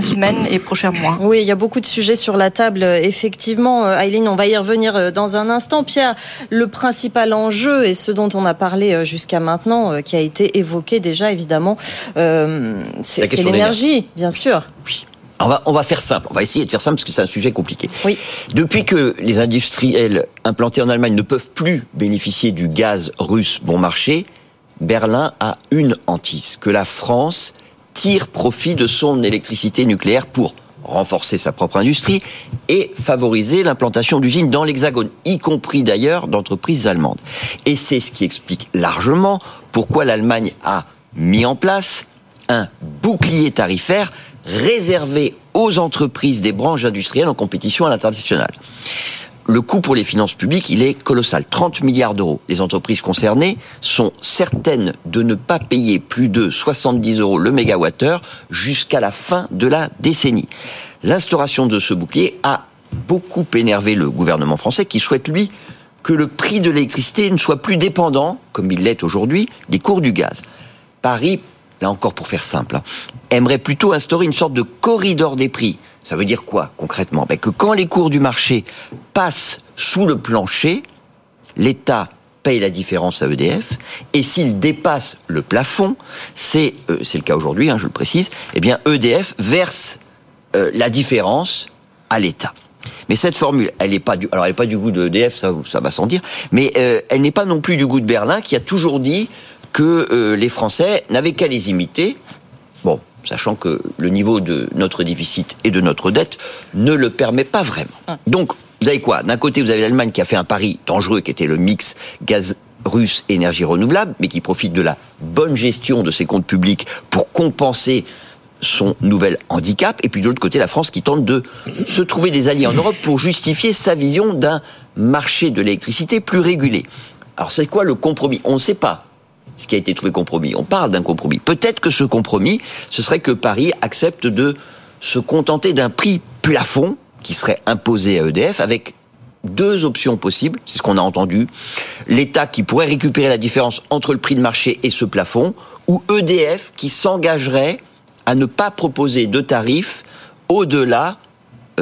semaines et prochains mois. Oui, il y a beaucoup de sujets sur la table, effectivement. Aileen, on va y revenir dans un instant. Pierre, le principal enjeu et ce dont on a parlé jusqu'à maintenant, qui a été évoqué déjà, évidemment, euh, c'est l'énergie, bien sûr. Oui. On va, on va faire simple. On va essayer de faire simple parce que c'est un sujet compliqué. Oui. Depuis que les industriels implantés en Allemagne ne peuvent plus bénéficier du gaz russe bon marché, Berlin a une hantise que la France tire profit de son électricité nucléaire pour renforcer sa propre industrie et favoriser l'implantation d'usines dans l'Hexagone, y compris d'ailleurs d'entreprises allemandes. Et c'est ce qui explique largement pourquoi l'Allemagne a mis en place un bouclier tarifaire réservé aux entreprises des branches industrielles en compétition à l'international le coût pour les finances publiques, il est colossal. 30 milliards d'euros. Les entreprises concernées sont certaines de ne pas payer plus de 70 euros le mégawattheure jusqu'à la fin de la décennie. L'instauration de ce bouclier a beaucoup énervé le gouvernement français qui souhaite, lui, que le prix de l'électricité ne soit plus dépendant, comme il l'est aujourd'hui, des cours du gaz. Paris, là encore pour faire simple, hein, aimerait plutôt instaurer une sorte de corridor des prix ça veut dire quoi concrètement? Ben, Que quand les cours du marché passent sous le plancher, l'État paye la différence à EDF, et s'il dépasse le plafond, c'est euh, c'est le cas aujourd'hui, hein, je le précise, eh bien EDF verse euh, la différence à l'État. Mais cette formule, elle n'est pas du, alors elle n'est pas du goût de EDF, ça, ça va sans dire, mais euh, elle n'est pas non plus du goût de Berlin, qui a toujours dit que les Français n'avaient qu'à les imiter. Sachant que le niveau de notre déficit et de notre dette ne le permet pas vraiment. Donc, vous avez quoi? D'un côté, vous avez l'Allemagne qui a fait un pari dangereux, qui était le mix gaz russe énergie renouvelable, mais qui profite de la bonne gestion de ses comptes publics pour compenser son nouvel handicap. Et puis de l'autre côté, la France qui tente de se trouver des alliés en Europe pour justifier sa vision d'un marché de l'électricité plus régulé. Alors c'est quoi le compromis? On ne sait pas ce qui a été trouvé compromis. On parle d'un compromis. Peut-être que ce compromis, ce serait que Paris accepte de se contenter d'un prix plafond qui serait imposé à EDF avec deux options possibles, c'est ce qu'on a entendu. L'État qui pourrait récupérer la différence entre le prix de marché et ce plafond, ou EDF qui s'engagerait à ne pas proposer de tarifs au-delà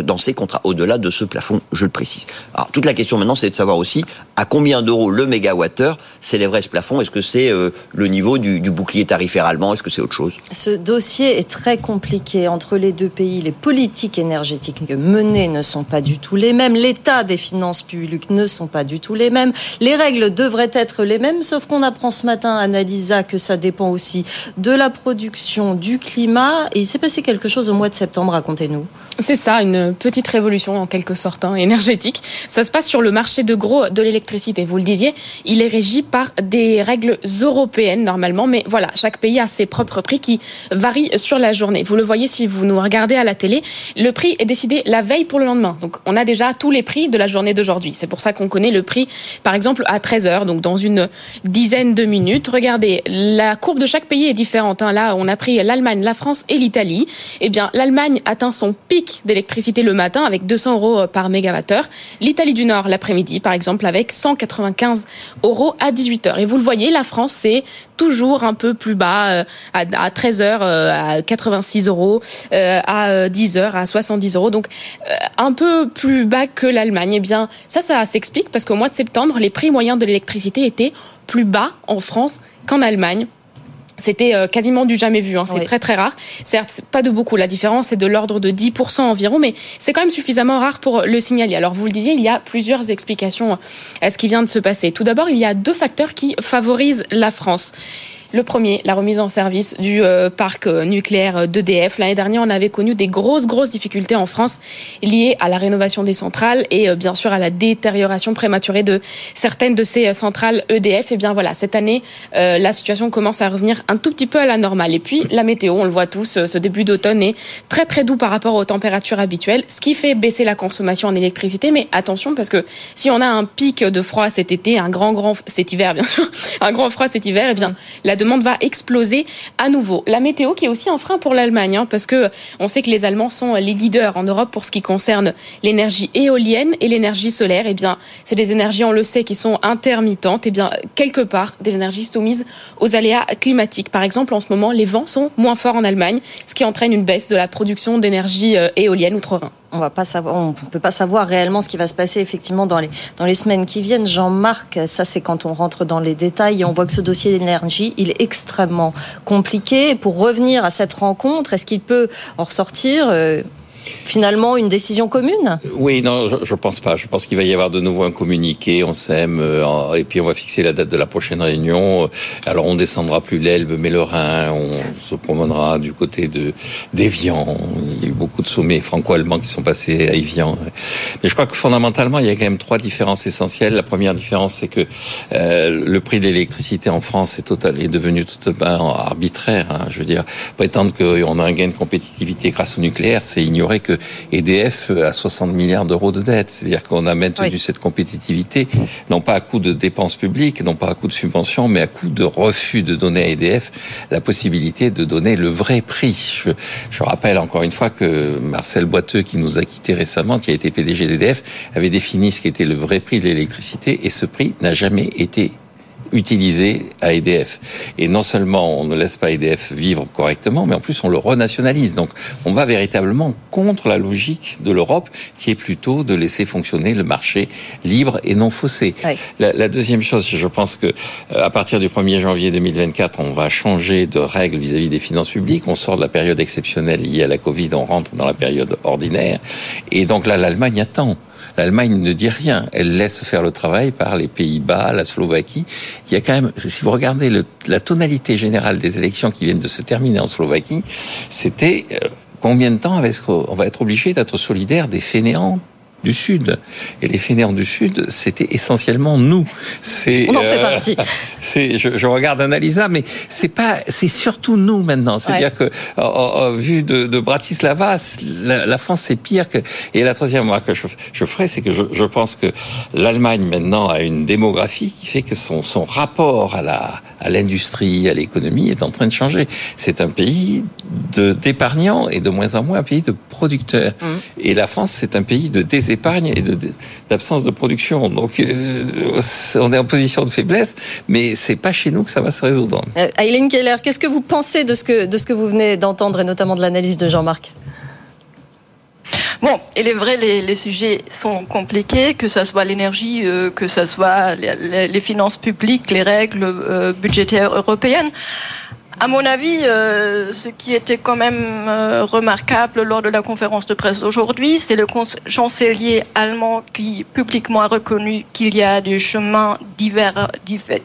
dans ces contrats, au-delà de ce plafond, je le précise. Alors, toute la question maintenant, c'est de savoir aussi à combien d'euros le mégawattheure s'élèverait ce plafond. Est-ce que c'est euh, le niveau du, du bouclier tarifaire allemand? Est-ce que c'est autre chose? Ce dossier est très compliqué entre les deux pays. Les politiques énergétiques menées ne sont pas du tout les mêmes. L'état des finances publiques ne sont pas du tout les mêmes. Les règles devraient être les mêmes, sauf qu'on apprend ce matin, Annalisa, que ça dépend aussi de la production, du climat. Et il s'est passé quelque chose au mois de septembre, racontez-nous. C'est ça, une petite révolution en quelque sorte hein, énergétique. Ça se passe sur le marché de gros de l'électricité. Vous le disiez, il est régi par des règles européennes normalement, mais voilà, chaque pays a ses propres prix qui varient sur la journée. Vous le voyez si vous nous regardez à la télé, le prix est décidé la veille pour le lendemain. Donc on a déjà tous les prix de la journée d'aujourd'hui. C'est pour ça qu'on connaît le prix, par exemple, à 13 heures, donc dans une dizaine de minutes. Regardez, la courbe de chaque pays est différente. Hein. Là, on a pris l'Allemagne, la France et l'Italie. Eh bien, l'Allemagne atteint son pic d'électricité le matin avec 200 euros par mégawattheure. L'Italie du Nord l'après-midi, par exemple, avec 195 euros à 18 heures. Et vous le voyez, la France, c'est toujours un peu plus bas, euh, à, 13 heures euh, à 86 euros, euh, à 10 heures à 70 euros, donc un peu plus bas que l'Allemagne. Eh bien, ça, ça s'explique parce qu'au mois de septembre, les prix moyens de l'électricité étaient plus bas en France qu'en Allemagne. C'était quasiment du jamais vu, hein. c'est très très rare. Certes, pas de beaucoup, la différence est de l'ordre de 10% environ, mais c'est quand même suffisamment rare pour le signaler. Alors vous le disiez, il y a plusieurs explications à ce qui vient de se passer. Tout d'abord, il y a deux facteurs qui favorisent la France. Le premier, la remise en service du euh, parc euh, nucléaire d'EDF. L'année dernière, on avait connu des grosses, grosses difficultés en France liées à la rénovation des centrales et euh, bien sûr à la détérioration prématurée de certaines de ces centrales EDF. Et bien voilà, cette année, la situation commence à revenir un tout petit peu à la normale. Et puis, la météo, on le voit tous, ce début d'automne est très, très doux par rapport aux températures habituelles, ce qui fait baisser la consommation en électricité. Mais attention, parce que si on a un pic de froid cet été, un grand, grand, cet hiver, bien sûr, un grand froid cet hiver, et bien, la demande va exploser à nouveau. La météo qui est aussi un frein pour l'Allemagne, hein, parce que on sait que les Allemands sont les leaders en Europe pour ce qui concerne l'énergie éolienne et l'énergie solaire. Eh bien, c'est des énergies, on le sait, qui sont intermittentes. Eh bien, quelque part, des énergies soumises aux aléas climatiques. Par exemple, en ce moment, les vents sont moins forts en Allemagne, ce qui entraîne une baisse de la production d'énergie euh, éolienne outre-Rhin on va pas savoir, on peut pas savoir réellement ce qui va se passer effectivement dans les dans les semaines qui viennent. Jean-Marc, ça c'est quand on rentre dans les détails et on voit que ce dossier d'énergie, il est extrêmement compliqué. Pour revenir à cette rencontre, est-ce qu'il peut en ressortir euh, finalement une décision commune Oui, non, je, je pense pas. Je pense qu'il va y avoir de nouveau un communiqué. On s'aime euh, et puis on va fixer la date de la prochaine réunion. Alors on descendra plus l'Elbe, mais le Rhin. On se promènera du côté de d'Evian. Il y a eu beaucoup de sommets franco-allemands qui sont passés à Evian. Mais je crois que fondamentalement, il y a quand même trois différences essentielles. La première différence, c'est que euh, le prix de l'électricité en France est, total, est devenu totalement arbitraire. Hein. Je veux dire, prétendre qu'on a un gain de compétitivité grâce au nucléaire, c'est que EDF a 60 milliards d'euros de dettes. C'est-à-dire qu'on a maintenu cette compétitivité, non pas à coût de dépenses publiques, non pas à coût de subventions, mais à coût de refus de donner à EDF la possibilité de donner le vrai prix. Je, je rappelle encore une fois que Marcel Boiteux, qui nous a quittés récemment, qui a été PDG d'EDF, avait défini ce qu'était le vrai prix de l'électricité et ce prix n'a jamais été utilisé à EDF. Et non seulement on ne laisse pas EDF vivre correctement, mais en plus on le renationalise. Donc on va véritablement contre la logique de l'Europe, qui est plutôt de laisser fonctionner le marché libre et non faussé. La, la, deuxième chose, je pense que euh, à partir du 1er janvier 2024, on va changer de règles vis-à-vis des finances publiques. On sort de la période exceptionnelle liée à la Covid, on rentre dans la période ordinaire. Et donc là, l'Allemagne attend. L'Allemagne ne dit rien. Elle laisse faire le travail par les Pays-Bas, la Slovaquie. Il y a quand même, si vous regardez le, la tonalité générale des élections qui viennent de se terminer en Slovaquie, c'était euh, combien de temps on va être obligé d'être solidaire des fainéants du Sud. Et les fainéants du Sud, c'était essentiellement nous. C'est, On en fait euh, partie. C'est, je, je, regarde Annalisa, mais c'est pas, c'est surtout nous maintenant. C'est-à-dire que, en, vu de, de Bratislava, la, la France c'est pire que. Et la troisième remarque que je, je ferai, c'est que je, je, pense que l'Allemagne maintenant a une démographie qui fait que son, son rapport à la à l'industrie, à l'économie est en train de changer. C'est un pays de d'épargnants et de moins en moins un pays de producteurs. Mmh. Et la France, c'est un pays de désespoir d'épargne et d'absence de, de, production. Donc, euh, on est en position de faiblesse, mais c'est pas chez nous que ça va se résoudre. Euh, Aileen Keller, qu'est-ce que vous pensez de ce que, de ce que vous venez d'entendre et notamment de l'analyse de Jean-Marc? Bon, il est vrai, les, les sujets sont compliqués, que ce soit l'énergie, euh, que ce soit les, les, finances publiques, les règles euh, budgétaires européennes. À mon avis, euh, ce qui était quand même euh, remarquable lors de la conférence de presse d'aujourd'hui, c'est le chancelier allemand qui publiquement a reconnu qu'il y a des chemins divers,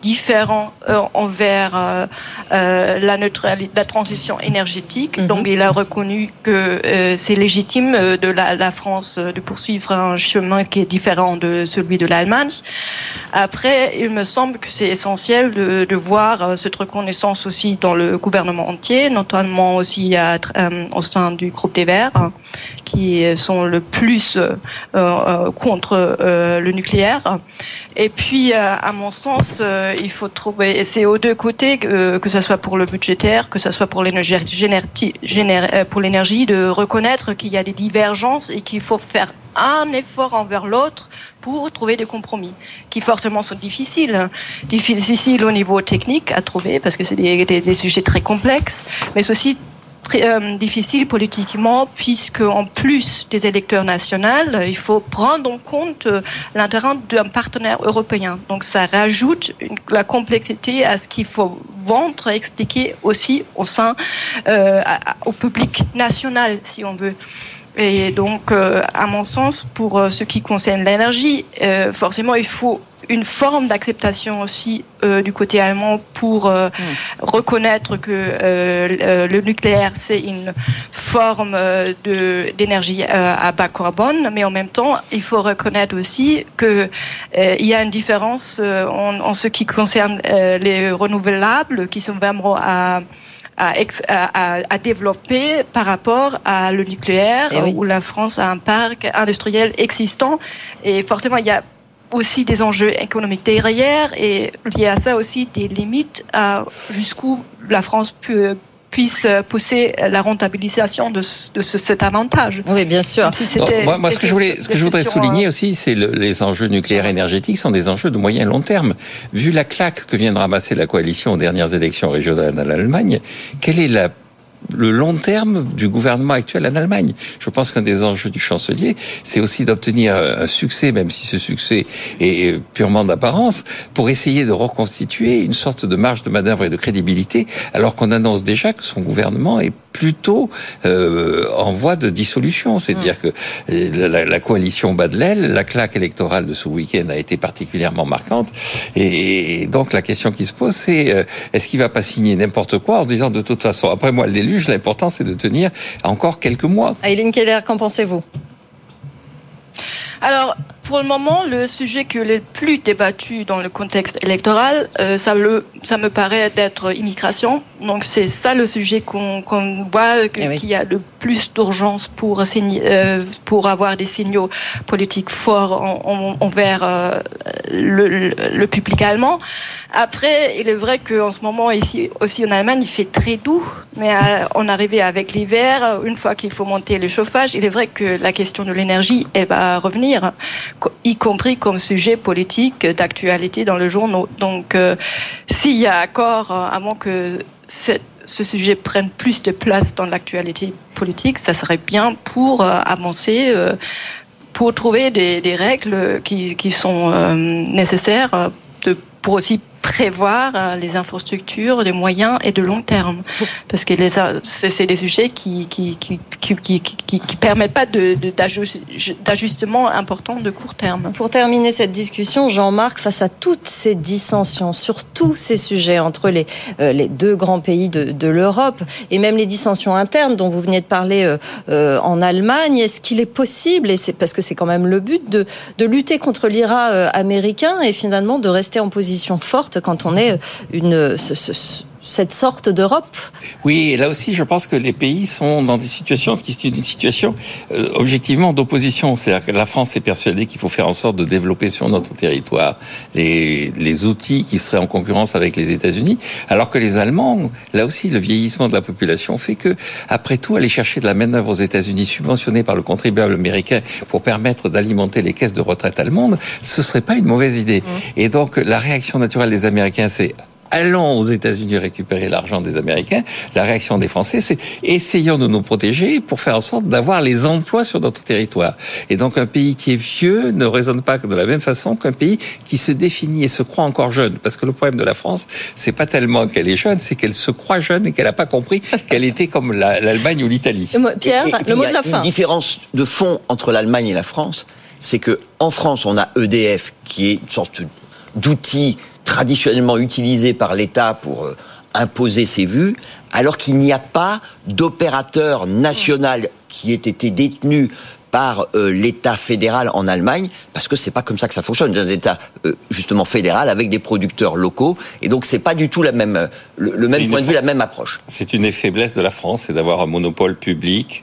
différents euh, envers la neutralité, la transition énergétique. Mhm. Donc, il a reconnu que c'est légitime de la, la France de poursuivre un chemin qui est différent de celui de l'Allemagne. Après, il me semble que c'est essentiel de, de voir cette reconnaissance aussi dans le gouvernement entier, notamment aussi euh, au sein du groupe des Verts, qui sont le plus euh, euh, contre le nucléaire. Et puis, euh, à mon sens, euh, il faut trouver, et c'est aux deux côtés, que, ce soit pour le budgétaire, que ce soit pour l'énergie, euh, de reconnaître qu'il y a des divergences et qu'il faut faire un effort envers l'autre pour trouver des compromis, qui forcément sont difficiles. hein. Difficiles au niveau technique à trouver, parce que c'est des, sujets très complexes, mais aussi euh, difficile politiquement, puisque en plus des électeurs nationaux, euh, il faut prendre en compte euh, l'intérêt d'un partenaire européen. Donc ça rajoute la complexité à ce qu'il faut vendre, expliquer aussi au sein au public national, si on veut. Et donc, euh, à mon sens, pour euh, ce qui concerne l'énergie, euh, forcément, il faut une forme d'acceptation aussi euh, du côté allemand pour euh, reconnaître que le nucléaire c'est une forme euh, de d'énergie euh, à bas carbone, mais en même temps il faut reconnaître aussi que euh, il y a une différence euh, en, en ce qui concerne euh, les renouvelables qui sont vraiment à à, à, à- développer par rapport à le nucléaire, Eh oui. où la France a un parc industriel existant. Et forcément, il y a aussi des enjeux économiques derrière et il y a ça aussi des limites à jusqu'où la France peut puisse pousser la rentabilisation de, ce- de ce- cet avantage. Oui, bien sûr. Si moi, moi, ce que je voulais, ce que je voudrais souligner euh, aussi, c'est le- les enjeux nucléaires énergétiques sont des enjeux de moyen et long terme. Vu la claque que vient de ramasser la coalition aux dernières élections régionales en Allemagne, quelle est la le long terme du gouvernement actuel en Allemagne. Je pense qu'un des enjeux du chancelier, c'est aussi d'obtenir un succès, même si ce succès est purement d'apparence, pour essayer de reconstituer une sorte de marge de manœuvre et de crédibilité, alors qu'on annonce déjà que son gouvernement est plutôt euh, en voie de dissolution. C'est-à-dire que euh, la, coalition bat de l'aile, la claque électorale de ce week-end a été particulièrement marquante. Et, donc la question qui se pose, c'est euh, est-ce qu'il va pas signer n'importe quoi en se disant de toute façon, après moi le déluge, l'important c'est de tenir encore quelques mois. Aileen Keller, qu'en pensez-vous? Alors, pour le moment, le sujet qui est le plus débattu dans le contexte électoral, euh, ça, le, ça me paraît d'être immigration. Donc, c'est ça le sujet qu'on voit, que- Eh oui. qu'il y a le plus d'urgence pour, euh, pour avoir des signaux politiques forts en- en- envers euh, le, le- le public allemand. Après, il est vrai qu'en ce moment, ici aussi en Allemagne, il fait très doux, mais euh, on arrivait avec l'hiver, une fois qu'il faut monter le chauffage, il est vrai que la question de l'énergie, elle va revenir, y compris comme sujet politique d'actualité dans le journal. Donc, euh, s'il y a accord, euh, à moins que ce sujet prenne plus de place dans l'actualité politique, ça serait bien pour euh, avancer. euh, pour trouver des, règles qui, sont euh, nécessaires euh, pour aussi prévoir euh, les infrastructures de moyen et de long terme. Parce que c'est des sujets qui qui, qui, qui, permettent pas d'ajustement important de court terme. Pour terminer cette discussion, Jean-Marc, face à toutes ces dissensions sur tous ces sujets entre les, euh, les deux grands pays de, de l'Europe et même les dissensions internes dont vous venez de parler euh, euh, en Allemagne, est-ce qu'il est possible, et c'est parce que c'est quand même le but, de, de lutter contre l'IRA américain et finalement de rester en position forte quand on est une, ce- ce- cette sorte d'Europe Oui, et là aussi, je pense que les pays sont dans des situations qui sont une situation euh, objectivement d'opposition. C'est-à-dire que la France est persuadée qu'il faut faire en sorte de développer sur notre territoire les, les outils qui seraient en concurrence avec les États-Unis, alors que les Allemands, là aussi, le vieillissement de la population fait que, après tout, aller chercher de la main-d'œuvre aux États-Unis subventionnée par le contribuable américain pour permettre d'alimenter les caisses de retraite allemandes, ce serait pas une mauvaise idée. Et donc, la réaction naturelle des Américains, c'est allons aux États-Unis récupérer l'argent des Américains. La réaction des Français, c'est essayons de nous protéger pour faire en sorte d'avoir les emplois sur notre territoire. Et donc un pays qui est vieux ne raisonne pas de la même façon qu'un pays qui se définit et se croit encore jeune. Parce que le problème de la France, c'est pas tellement qu'elle est jeune, c'est qu'elle se croit jeune et qu'elle n'a pas compris qu'elle était comme l'Allemagne ou l'Italie. Pierre, le mot de la fin. Il y a une différence de fond entre l'Allemagne et la France, c'est que en France, on a EDF qui est une sorte d'outil traditionnellement utilisé par l'État pour euh, imposer ses vues, alors qu'il n'y a pas d'opérateur national qui ait été détenu par euh, l'État fédéral en Allemagne, parce que c'est pas comme ça que ça fonctionne. C'est un État euh, justement fédéral avec des producteurs locaux, et donc c'est pas du tout la même, le, même point de vue, la même approche. C'est une des faiblesses de la France, c'est d'avoir un monopole public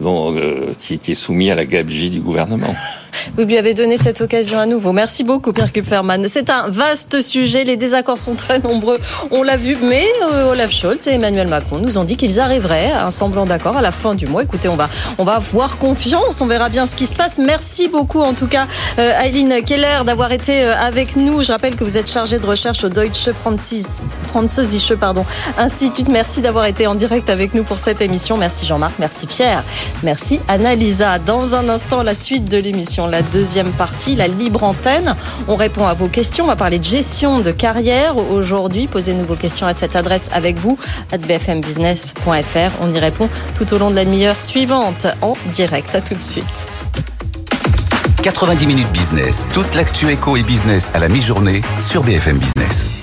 dont, qui, qui, est soumis à la gabegie du gouvernement. Vous lui avez donné cette occasion à nouveau. Merci beaucoup, Pierre Kupferman. C'est un vaste sujet. Les désaccords sont très nombreux. On l'a vu, mais euh, Olaf Scholz et Emmanuel Macron nous ont dit qu'ils arriveraient à un semblant d'accord à la fin du mois. Écoutez, on va, on va avoir confiance. On verra bien ce qui se passe. Merci beaucoup, en tout cas, euh, Eileen Keller, d'avoir été euh, avec nous. Je rappelle que vous êtes chargée de recherche au Deutsche Französische pardon, Institut. Merci d'avoir été en direct avec nous pour cette émission. Merci Jean-Marc. Merci Pierre. Merci Annalisa. Dans un instant, la suite de l'émission la deuxième partie, la libre antenne. On répond à vos questions. On va parler de gestion de carrière aujourd'hui. Posez-nous vos questions à cette adresse avec vous, at bfmbusiness.fr. On y répond tout au long de la demi-heure suivante en direct. À tout de suite. 90 minutes business. Toute l'actu éco et business à la mi-journée sur BFM Business.